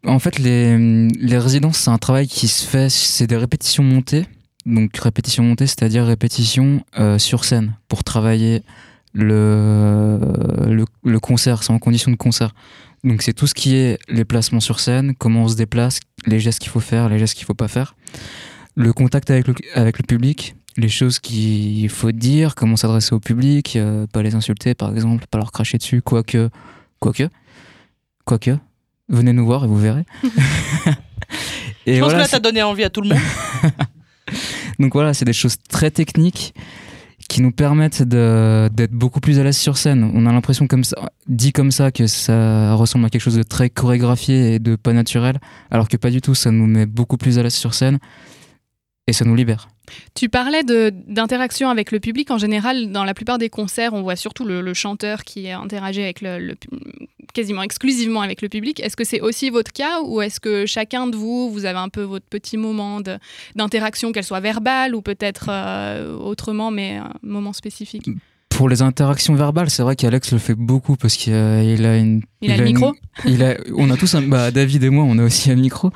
En fait, les, les résidences, c'est un travail qui se fait, c'est des répétitions montées. Donc, répétition montée, c'est-à-dire répétition euh, sur scène pour travailler le, le, le concert, c'est en condition de concert. Donc, c'est tout ce qui est les placements sur scène, comment on se déplace, les gestes qu'il faut faire, les gestes qu'il faut pas faire, le contact avec le, avec le public, les choses qu'il faut dire, comment s'adresser au public, euh, pas les insulter par exemple, pas leur cracher dessus, quoique, quoique, quoique, venez nous voir et vous verrez. et Je pense voilà, que là, t'as donné envie à tout le monde. donc voilà, c'est des choses très techniques qui nous permettent d'être beaucoup plus à l'aise sur scène. On a l'impression comme ça, dit comme ça, que ça ressemble à quelque chose de très chorégraphié et de pas naturel, alors que pas du tout. Ça nous met beaucoup plus à l'aise sur scène et ça nous libère. Tu parlais d'interaction avec le public. En général, dans la plupart des concerts, on voit surtout le, le chanteur qui interagit avec le, quasiment exclusivement avec le public. Est-ce que c'est aussi votre cas ou est-ce que chacun de vous, vous avez un peu votre petit moment d'interaction, qu'elle soit verbale ou peut-être euh, autrement, mais un moment spécifique? Pour les interactions verbales, c'est vrai qu'Alex le fait beaucoup parce qu'il a, il a une. Il a le une- micro? il a, On a tous un. Bah, David et moi, on a aussi un micro.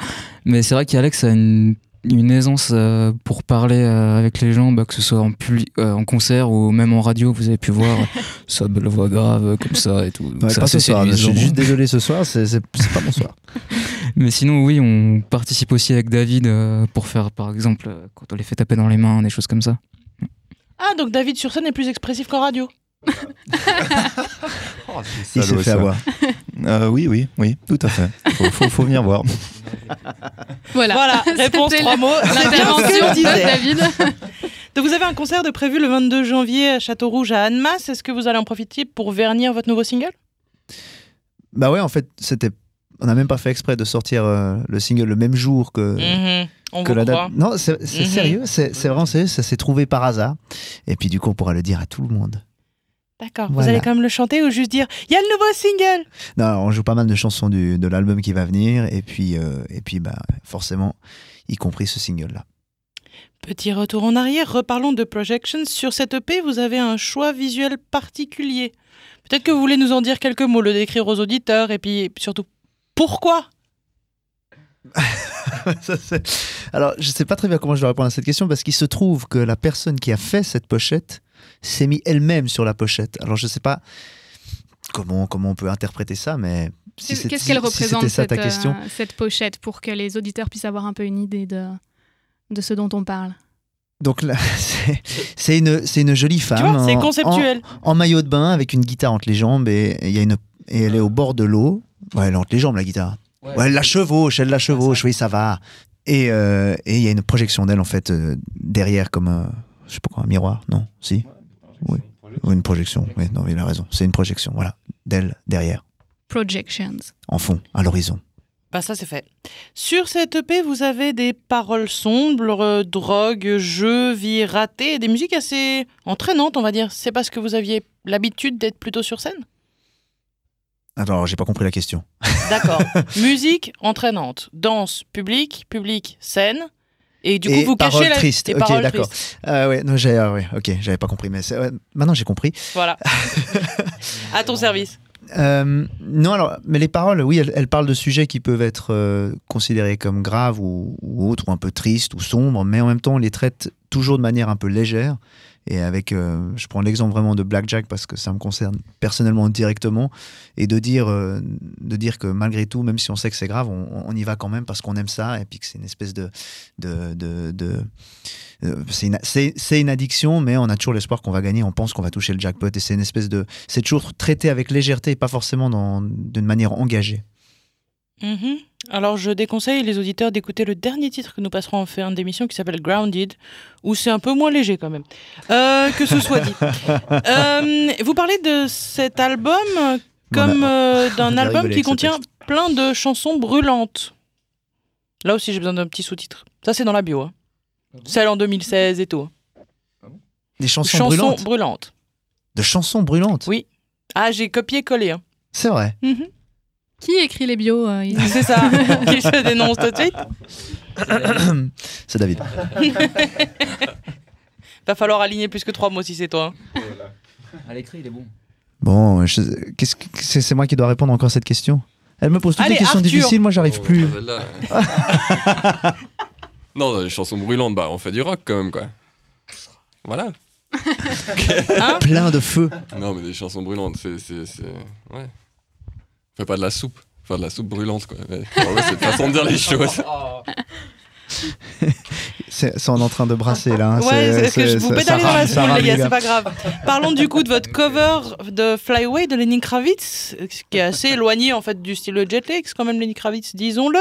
Mais c'est vrai qu'Alex a une, une aisance euh, pour parler euh, avec les gens, bah, que ce soit en, public, euh, en concert ou même en radio. Vous avez pu voir sa belle voix grave comme ça et tout. Ouais, c'est pas ce soir, je suis juste désolé ce soir, c'est pas mon soir. Mais sinon, oui, on participe aussi avec David euh, pour faire, par exemple, euh, quand on les fait taper dans les mains, des choses comme ça. Ah, donc David sur scène est plus expressif qu'en radio. Il s'est fait ça. avoir. Euh, oui, oui, oui, tout à fait. Faut, faut, faut venir voir. Voilà, Voilà, réponse trois mots. L'intervention de. David. Donc vous avez un concert de prévu le 22 janvier à Château-Rouge à Annemasse. Est-ce que vous allez en profiter pour vernir votre nouveau single? Bah ouais, en fait, c'était. On n'a même pas fait exprès de sortir euh, le single le même jour que, Mhm, On que la date. croit. Non, c'est Mhm. sérieux, c'est vraiment sérieux, ça s'est trouvé par hasard. Et puis du coup, on pourra le dire à tout le monde. D'accord. Vous allez quand même le chanter ou juste dire il y a le nouveau single? Non, on joue pas mal de chansons du, de l'album qui va venir, et puis, euh, et puis bah, forcément, y compris ce single-là. Petit retour en arrière, reparlons de Projections. Sur cette EP, vous avez un choix visuel particulier. Peut-être que vous voulez nous en dire quelques mots, le décrire aux auditeurs, et puis surtout, pourquoi? Ça, Alors, je sais pas très bien comment je vais répondre à cette question, parce qu'il se trouve que la personne qui a fait cette pochette s'est mis elle-même sur la pochette. Alors, je sais pas comment, comment on peut interpréter ça, mais si c'est- Qu'est-ce qu'elle si représente, c'était ça ta cette, question. euh, cette pochette, pour que les auditeurs puissent avoir un peu une idée de, de ce dont on parle? Donc là, c'est- c'est une, c'est une jolie femme. Tu vois, c'est en- conceptuel. En, en maillot de bain avec une guitare entre les jambes et, et il y a une, et elle est au bord de l'eau. Ouais, elle est entre les jambes, la guitare. Ouais, elle la chevauche, elle la chevauche, oui, ça va. Et euh, et il y a une projection d'elle, en fait, euh, derrière, comme un, je sais pas quoi, un miroir, non Si Oui. Ou une projection. Oui, non, il a raison. C'est une projection. Voilà. D'elle derrière, Projections. en fond, à l'horizon. Bah ça c'est fait. Sur cette EP, vous avez des paroles sombres, euh, drogue, jeux, vie ratée, et des musiques assez entraînantes, on va dire. C'est parce que vous aviez l'habitude d'être plutôt sur scène? Attends, alors, j'ai pas compris la question. D'accord. Musique entraînante, danse, public, public, scène. Et du coup, Et vous cachez la... tristes. et Ok, d'accord. ouais, non, j'ai, ah ouais, ok, j'avais pas compris, mais ouais, maintenant j'ai compris. Voilà. à ton service. Euh, non, alors, mais les paroles, oui, elles, elles parlent de sujets qui peuvent être euh, considérés comme graves ou, ou autres, ou un peu tristes ou sombres, mais en même temps, on les traite toujours de manière un peu légère. Et avec, euh, je prends l'exemple vraiment de Blackjack parce que ça me concerne personnellement directement, et de dire, euh, de dire que malgré tout, même si on sait que c'est grave, on, y va quand même parce qu'on aime ça, et puis que c'est une espèce de, de, de, de- euh, c'est une, une addiction, mais on a toujours l'espoir qu'on va gagner, on pense qu'on va toucher le jackpot, et c'est une espèce de, c'est toujours traité avec légèreté et pas forcément d'une manière engagée. Mhm. Alors, je déconseille les auditeurs d'écouter le dernier titre que nous passerons en fin d'émission qui s'appelle Grounded, où c'est un peu moins léger quand même. Euh, que ce soit dit. Euh, vous parlez de cet album comme a- euh, d'un album qui contient plein de chansons brûlantes. Là aussi, j'ai besoin d'un petit sous-titre. Ça, c'est dans la bio. hein. Celle en 2016 et tout. Des chansons, Chansons brûlantes. brûlantes. De chansons brûlantes. Oui. Ah, j'ai copié-collé. hein. C'est vrai. Mhm. Qui écrit les bios euh, C'est ça. Qui se dénonce tout de suite. c'est David. Va falloir aligner plus que trois mots si c'est toi. hein. À l'écrit, il est bon. Bon, je- qu'est-ce que- c'est moi qui dois répondre encore à cette question? Elle me pose toutes Allez, les questions Arthur. difficiles, moi j'arrive Oh, plus. non, les chansons brûlantes, bah on fait du rock quand même, quoi. Voilà. Hein Plein de feu. Non, mais des chansons brûlantes, c'est. c'est- c'est- Ouais. Fais pas de la soupe. Faire de la soupe brûlante, quoi. Ouais, c'est une façon de dire les choses. C'est c'est on est en train de brasser là. hein. Ouais, c'est que je vous ça- pédalez ça dans la rame, ça semoule, rame, les gars, c'est pas grave. Parlons du coup de votre cover de Fly Away de Lenny Kravitz, qui est assez éloigné en fait du style de Jet Li, c'est quand même Lenny Kravitz, disons-le.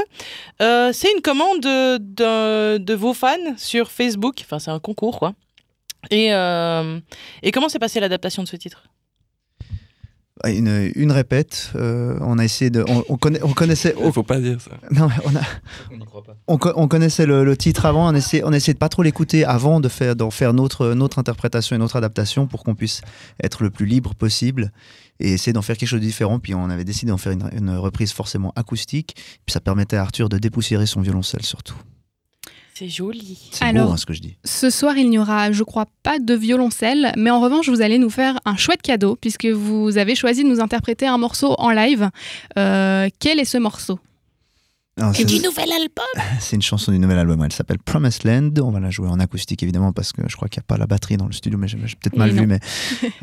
Euh, c'est une commande de, de- de vos fans sur Facebook, enfin c'est un concours quoi. Et, euh, et comment s'est passée l'adaptation de ce titre? Une, une répète. euh, on a essayé de. On, on connaît- on connaissait. Il faut pas dire ça. Non, mais on a. On croit pas. On, co- on connaissait le, le titre avant, on essayait, on essayait de pas trop l'écouter avant de faire, d'en faire notre, notre interprétation et notre adaptation pour qu'on puisse être le plus libre possible et essayer d'en faire quelque chose de différent. Puis on avait décidé d'en faire une, une reprise forcément acoustique. Puis ça permettait à Arthur de dépoussiérer son violoncelle surtout. C'est joli. C'est Alors- beau hein, ce que je dis. Ce soir, il n'y aura, je crois, pas de violoncelle, mais en revanche, vous allez nous faire un chouette cadeau, puisque vous avez choisi de nous interpréter un morceau en live. Euh, quel est ce morceau? Et c'est- du nouvel album C'est une chanson du nouvel album. Elle s'appelle Promised Land. On va la jouer en acoustique évidemment parce que je crois qu'il n'y a pas la batterie dans le studio, mais j'ai j'ai peut-être mal Et vu. non. Mais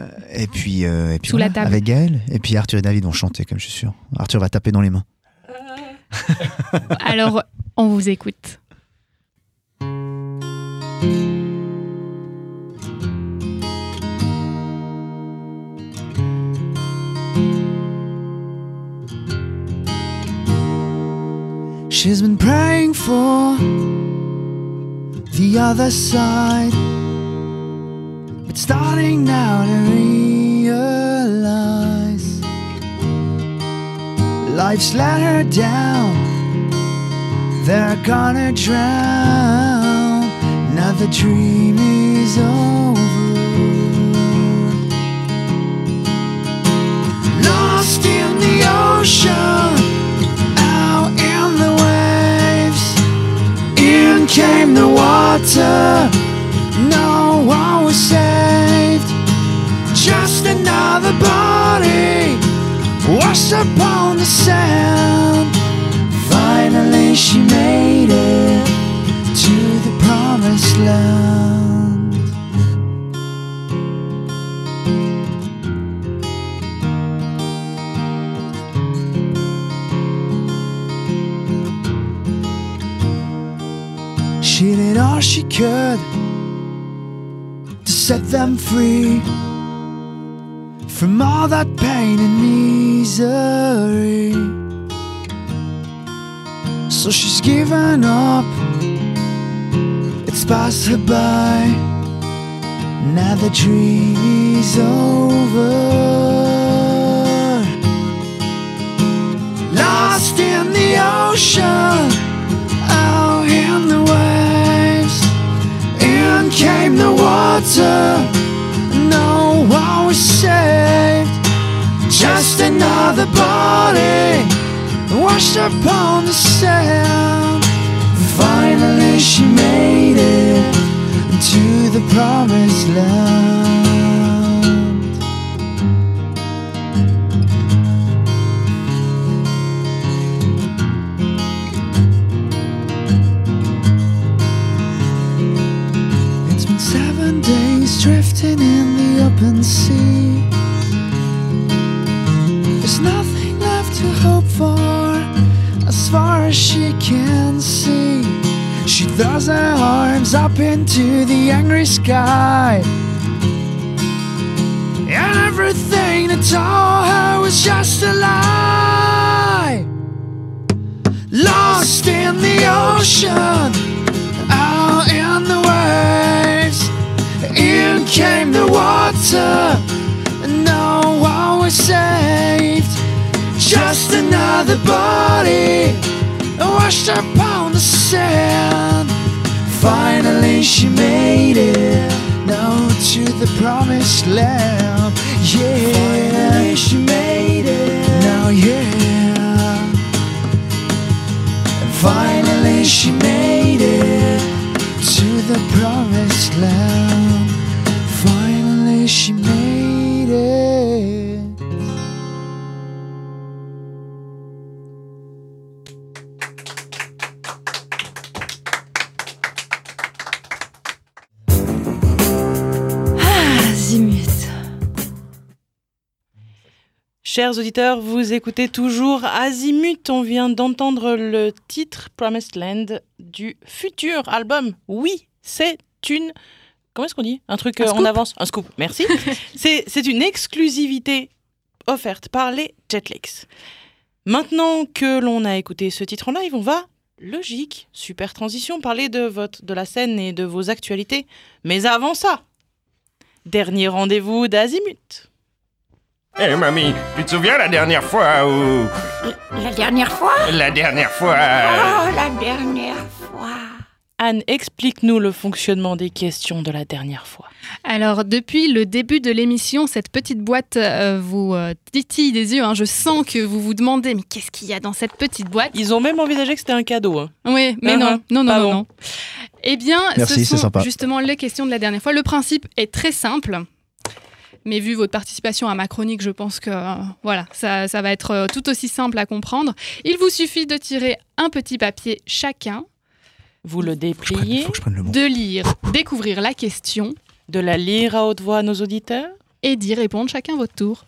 euh, et puis euh, et puis Sous la table. avec Gaël. Et puis Arthur et David vont chanter, comme je suis sûr. Arthur va taper dans les mains. Alors, on vous écoute. She's been praying for the other side, but starting now to realize life's let her down. They're gonna drown. The dream is over. Lost in the ocean out in the waves. In came the water, no one was saved. Just another body washed upon the sand. Finally, she made it promised land. She did all she could to set them free from all that pain and misery. So she's given up, her by. Now the dream's over. Lost in the ocean, out in the waves. In came the water, no one was saved. Just another body washed upon the sand. Finally, she made it to the promised land. It's been seven days drifting in the open sea. There's nothing left to hope for as far as she can see. She throws her arms up into the angry sky. And everything that told her was just a lie. Lost in the ocean, out in the waves. In came the water, and no one was saved. Just another body washed upon the sand. Finally, she made it. No, to the promised land. Yeah, Finally, she made it. Now, yeah. And finally, she made it to the promised land. Finally, she made it. Chers auditeurs, vous écoutez toujours Azimut. On vient d'entendre le titre Promised Land du futur album. Oui, c'est une. Comment est-ce qu'on dit? Un truc Un euh, en avance Un scoop, merci. c'est c'est une exclusivité offerte par les Jetlix. Maintenant que l'on a écouté ce titre en live, on va, logique, super transition, parler de, votre, de la scène et de vos actualités. Mais avant ça, dernier rendez-vous d'Azimut. Eh mamie, tu te souviens la dernière fois où... La dernière fois? La dernière fois... Oh, la dernière fois. Anne, explique-nous le fonctionnement des questions de la dernière fois. Alors, depuis le début de l'émission, cette petite boîte euh, vous euh, titille des yeux. hein. Je sens que vous vous demandez, mais qu'est-ce qu'il y a dans cette petite boîte? Ils ont même envisagé que c'était un cadeau. hein. Oui, mais Uh-huh. non, non, non, Pas non, bon. non. Eh bien, Merci, ce c'est sont justement les questions de la dernière fois. Le principe est très simple. Mais vu votre participation à ma chronique, je pense que euh, voilà, ça, ça va être euh, tout aussi simple à comprendre. Il vous suffit de tirer un petit papier chacun, Vous le Je prenne- dépliez, faut que je prenne le mot. de lire, découvrir la question de la lire à haute voix à nos auditeurs. et d'y répondre chacun votre tour.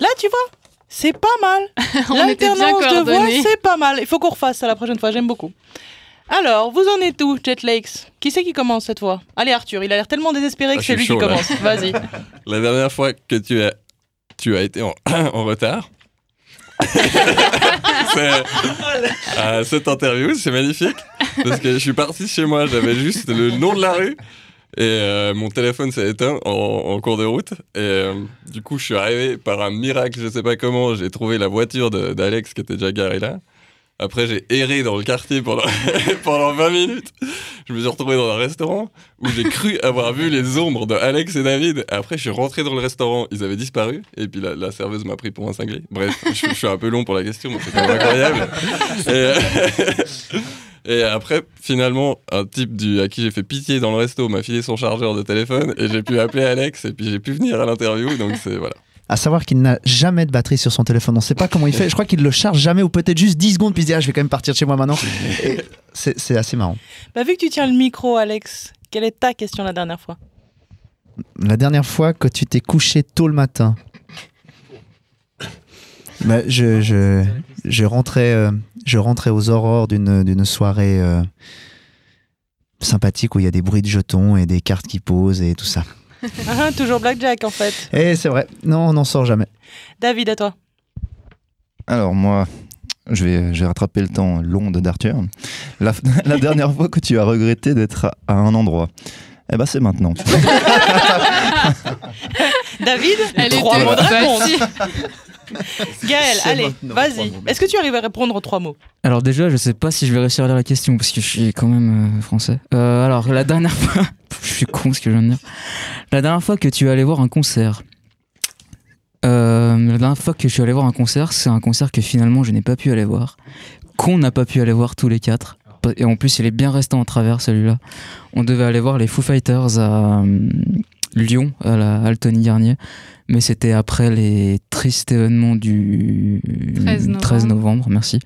Là, tu vois, c'est pas mal. L'alternance de voix, c'est pas mal. Il faut qu'on refasse ça la prochaine fois, j'aime beaucoup. Alors, vous en êtes où, Jet Lakes? Qui c'est qui commence cette fois? Allez, Arthur, il a l'air tellement désespéré Ah, que je c'est lui qui là. commence. Vas-y. La dernière fois que tu as, tu as été en, en retard. C'est- à cette interview, c'est magnifique. Parce que je suis parti chez moi, j'avais juste le nom de la rue. Et euh, mon téléphone s'est éteint en, en cours de route. Et euh, du coup, je suis arrivé par un miracle, je sais pas comment. J'ai trouvé la voiture de- d'Alex qui était déjà garée là. Après, j'ai erré dans le quartier pendant, pendant 20 minutes. Je me suis retrouvé dans un restaurant où j'ai cru avoir vu les ombres de Alex et David. Après, je suis rentré dans le restaurant, ils avaient disparu. Et puis la, serveuse m'a pris pour un cinglé. Bref, je, suis un peu long pour la question, mais c'est incroyable. Et, après, finalement, un type à qui j'ai fait pitié dans le resto m'a filé son chargeur de téléphone et j'ai pu appeler Alex et puis j'ai pu venir à l'interview. Donc c'est voilà. À savoir qu'il n'a jamais de batterie sur son téléphone. On ne sait pas comment il fait. Je crois qu'il le charge jamais ou peut-être juste 10 secondes puis il se dit ah, je vais quand même partir de chez moi maintenant. C'est assez marrant. Bah, vu que tu tiens le micro, Alex, quelle est ta question la dernière fois? La dernière fois que tu t'es couché tôt le matin, bah, je, je, je, rentrais, euh, je rentrais aux aurores d'une d'une soirée euh, sympathique où il y a des bruits de jetons et des cartes qui posent et tout ça. Ah, Toujours Blackjack en fait. Et c'est vrai, non, on n'en sort jamais. David, à toi. Alors moi, je vais, je vais rattraper le temps long de d'Arthur. La, la dernière fois que tu as regretté d'être à, à un endroit, Eh ben c'est maintenant. David, Elle trois était mots de réponse. Gaël, allez, trois vas-y. Est-ce que tu arrives à répondre aux trois mots Alors déjà, je sais pas si je vais réussir à lire la question parce que je suis quand même euh, français. Euh, alors la dernière fois, suis con ce que je viens de dire. La dernière fois que tu es allé voir un concert. Euh, la dernière fois que je suis allé voir un concert, c'est un concert que finalement je n'ai pas pu aller voir, qu'on n'a pas pu aller voir tous les quatre. Et en plus, il est bien resté en travers celui-là. On devait aller voir les Foo Fighters à euh, Lyon, à la Altony Garnier, mais c'était après les tristes événements du 13 novembre. 13 novembre, merci.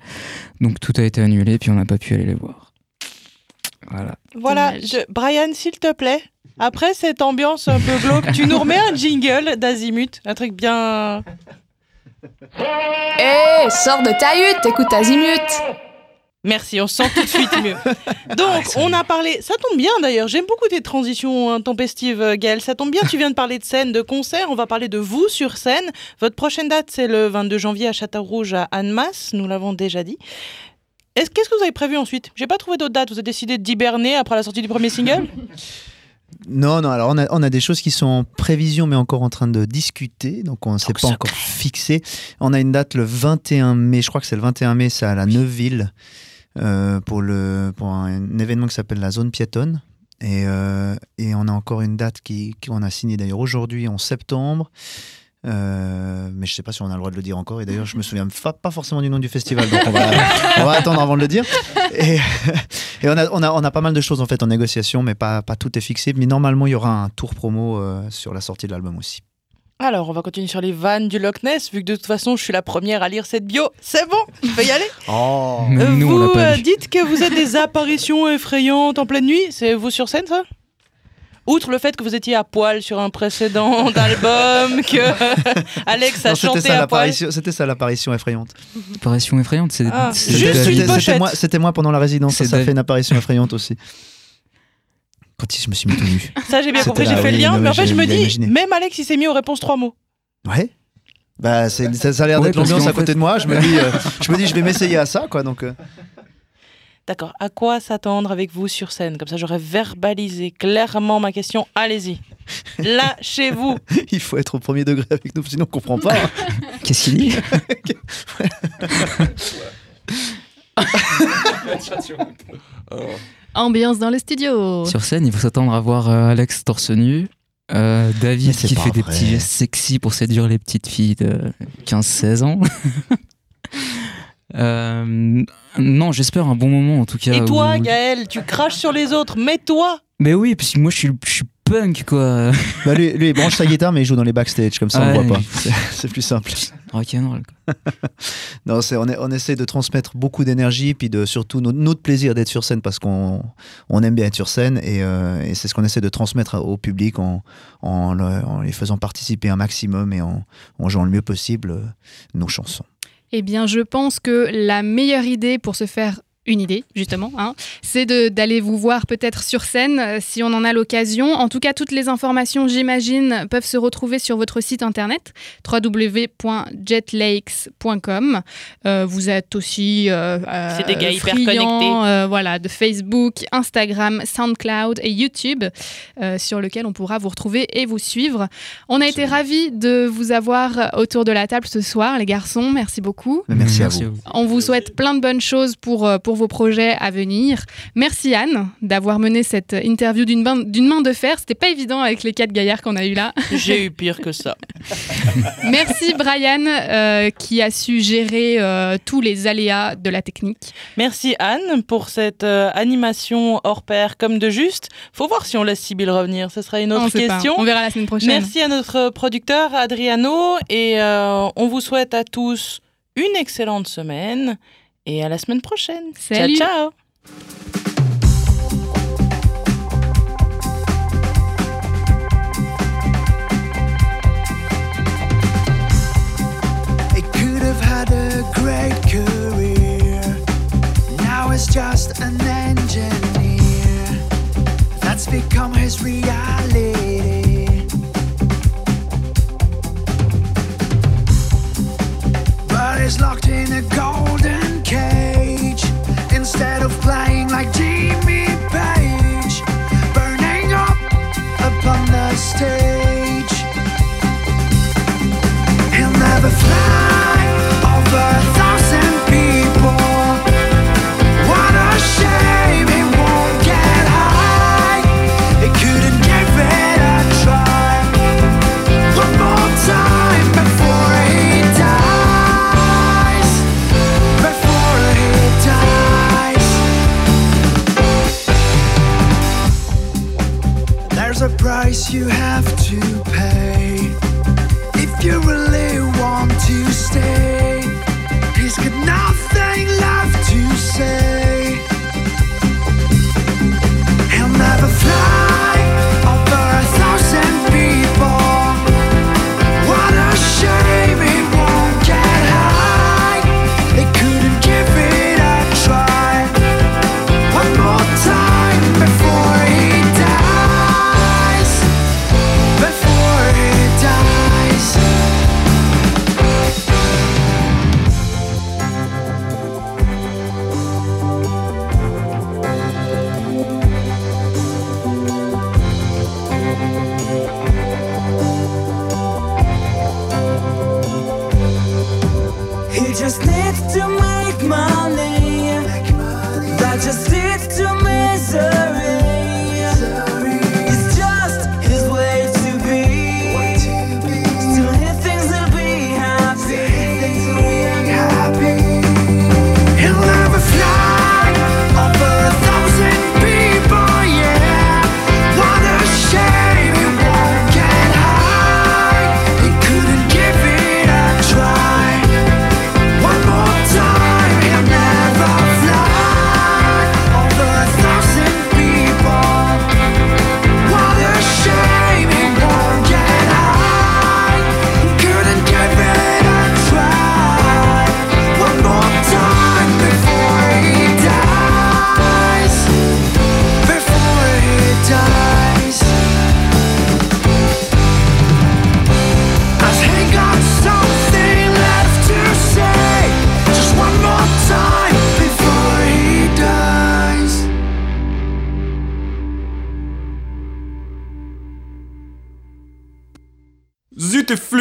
Donc tout a été annulé, puis on n'a pas pu aller les voir. Voilà. Voilà, Dommage. je- Brian, s'il te plaît. Après cette ambiance un peu glauque, tu nous remets un jingle d'Azimut, un truc bien. Hé, sors de ta hutte, écoute Azimut Merci, on se sent tout de suite mieux. Donc, on a parlé. Ça tombe bien d'ailleurs, j'aime beaucoup tes transitions intempestives, euh, Gaël. Ça tombe bien, tu viens de parler de scène, de concert. On va parler de vous sur scène. Votre prochaine date, c'est le 22 janvier à Châteaurouge à Annemasse, nous l'avons déjà dit. Est-ce- Qu'est-ce que vous avez prévu ensuite? J'ai pas trouvé d'autres dates. Vous avez décidé d'hiberner après la sortie du premier single? Non, non, alors on a, on a des choses qui sont en prévision, mais encore en train de discuter, donc on ne s'est pas secret. encore fixé. On a une date le 21 mai, je crois que c'est le 21 mai, c'est à la Neuville, euh, pour, le, pour un, événement qui s'appelle la zone piétonne. Et, euh, et on a encore une date qui- qu'on a signée d'ailleurs aujourd'hui en septembre. Euh, mais je sais pas si on a le droit de le dire encore. Et d'ailleurs, je me souviens fa- pas forcément du nom du festival, donc on va, on va attendre avant de le dire. Et, et on, a, on, a, on a pas mal de choses en fait en négociation, mais pas, pas tout est fixé. Mais normalement, il y aura un tour promo euh, sur la sortie de l'album aussi. Alors, on va continuer sur les vannes du Loch Ness, vu que de toute façon, je suis la première à lire cette bio. C'est bon, je peux y aller Oh Euh, nous, Vous pas euh, dites que vous êtes des apparitions effrayantes en pleine nuit. C'est vous sur scène, ça? Outre le fait que vous étiez à poil sur un précédent album, que Alex a Non, C'était chanté ça à poil. l'apparition- c'était ça l'apparition effrayante. Apparition effrayante, c'est. Ah, juste C'était- une c'était- pochette. C'était moi, pendant la résidence, ça, fait une apparition effrayante aussi. Quand je me suis mis tout nu. Ça, j'ai bien compris, j'ai fait le lien. Mais en fait, je me dis, imaginé. même Alex, il s'est mis aux réponses trois mots. Ouais. Bah, c'est- ça, ça a l'air d'être l'ambiance à côté fait- de moi. Je me dis, euh, je me dis, je vais m'essayer à ça, quoi. Donc, euh, D'accord. À quoi s'attendre avec vous sur scène? Comme ça, j'aurais verbalisé clairement ma question. Allez-y. Lâchez-vous. il faut être au premier degré avec nous, sinon on comprend pas. hein. Qu'est-ce qu'il dit? Ambiance dans le studio. Sur scène, il faut s'attendre à voir euh, Alex torse nu, euh, David qui fait des petits gestes sexy pour séduire les petites filles de 15-16 ans. Euh, non, j'espère un bon moment en tout cas. Et toi, où- Gaël, tu craches sur les autres. Mais toi Mais oui, parce que moi je suis, je suis punk quoi. Bah, lui, lui, il branche sa guitare, mais il joue dans les backstage, comme ça on Ouais, le voit pas. C'est- plus simple. Rock'n'roll. quoi. Non, c'est, on, est- on essaie de transmettre beaucoup d'énergie, puis de surtout no- notre plaisir d'être sur scène parce qu'on on aime bien être sur scène et, euh, et c'est ce qu'on essaie de transmettre au public en, en, le- en les faisant participer un maximum et en, en jouant le mieux possible euh, nos chansons. Eh bien, je pense que la meilleure idée pour se faire une idée, justement, hein, c'est d'aller vous voir peut-être sur scène euh, si on en a l'occasion. En tout cas, toutes les informations, j'imagine, peuvent se retrouver sur votre site internet www.jetlakes.com. Euh, vous êtes aussi euh, euh, C'est des gars hyper friands, connectés. euh, voilà, de Facebook, Instagram, SoundCloud et YouTube, euh, sur lequel on pourra vous retrouver et vous suivre. On a été ravis de vous avoir autour de la table ce soir, les garçons. Merci beaucoup. Merci, à vous. On vous souhaite plein de bonnes choses pour, euh, pour vos projets à venir. Merci Anne d'avoir mené cette interview d'une main, de fer. C'était pas évident avec les quatre gaillards qu'on a eu là. J'ai eu pire que ça. Merci Brian euh, qui a su gérer euh, tous les aléas de la technique. Merci Anne pour cette euh, animation hors pair comme de juste. Faut voir si on laisse Sybille revenir. Ce sera une autre question. On verra la semaine prochaine. Merci à notre producteur Adriano et on vous souhaite à tous une excellente semaine et à la semaine prochaine. Salut. Ciao ciao. It could have had a great career. Now it's just an engineer. That's become his reality. But he's locked in a golden cage instead of flying like Jimmy Page, burning up upon the stage. He'll never fly. price you have to pay. If you're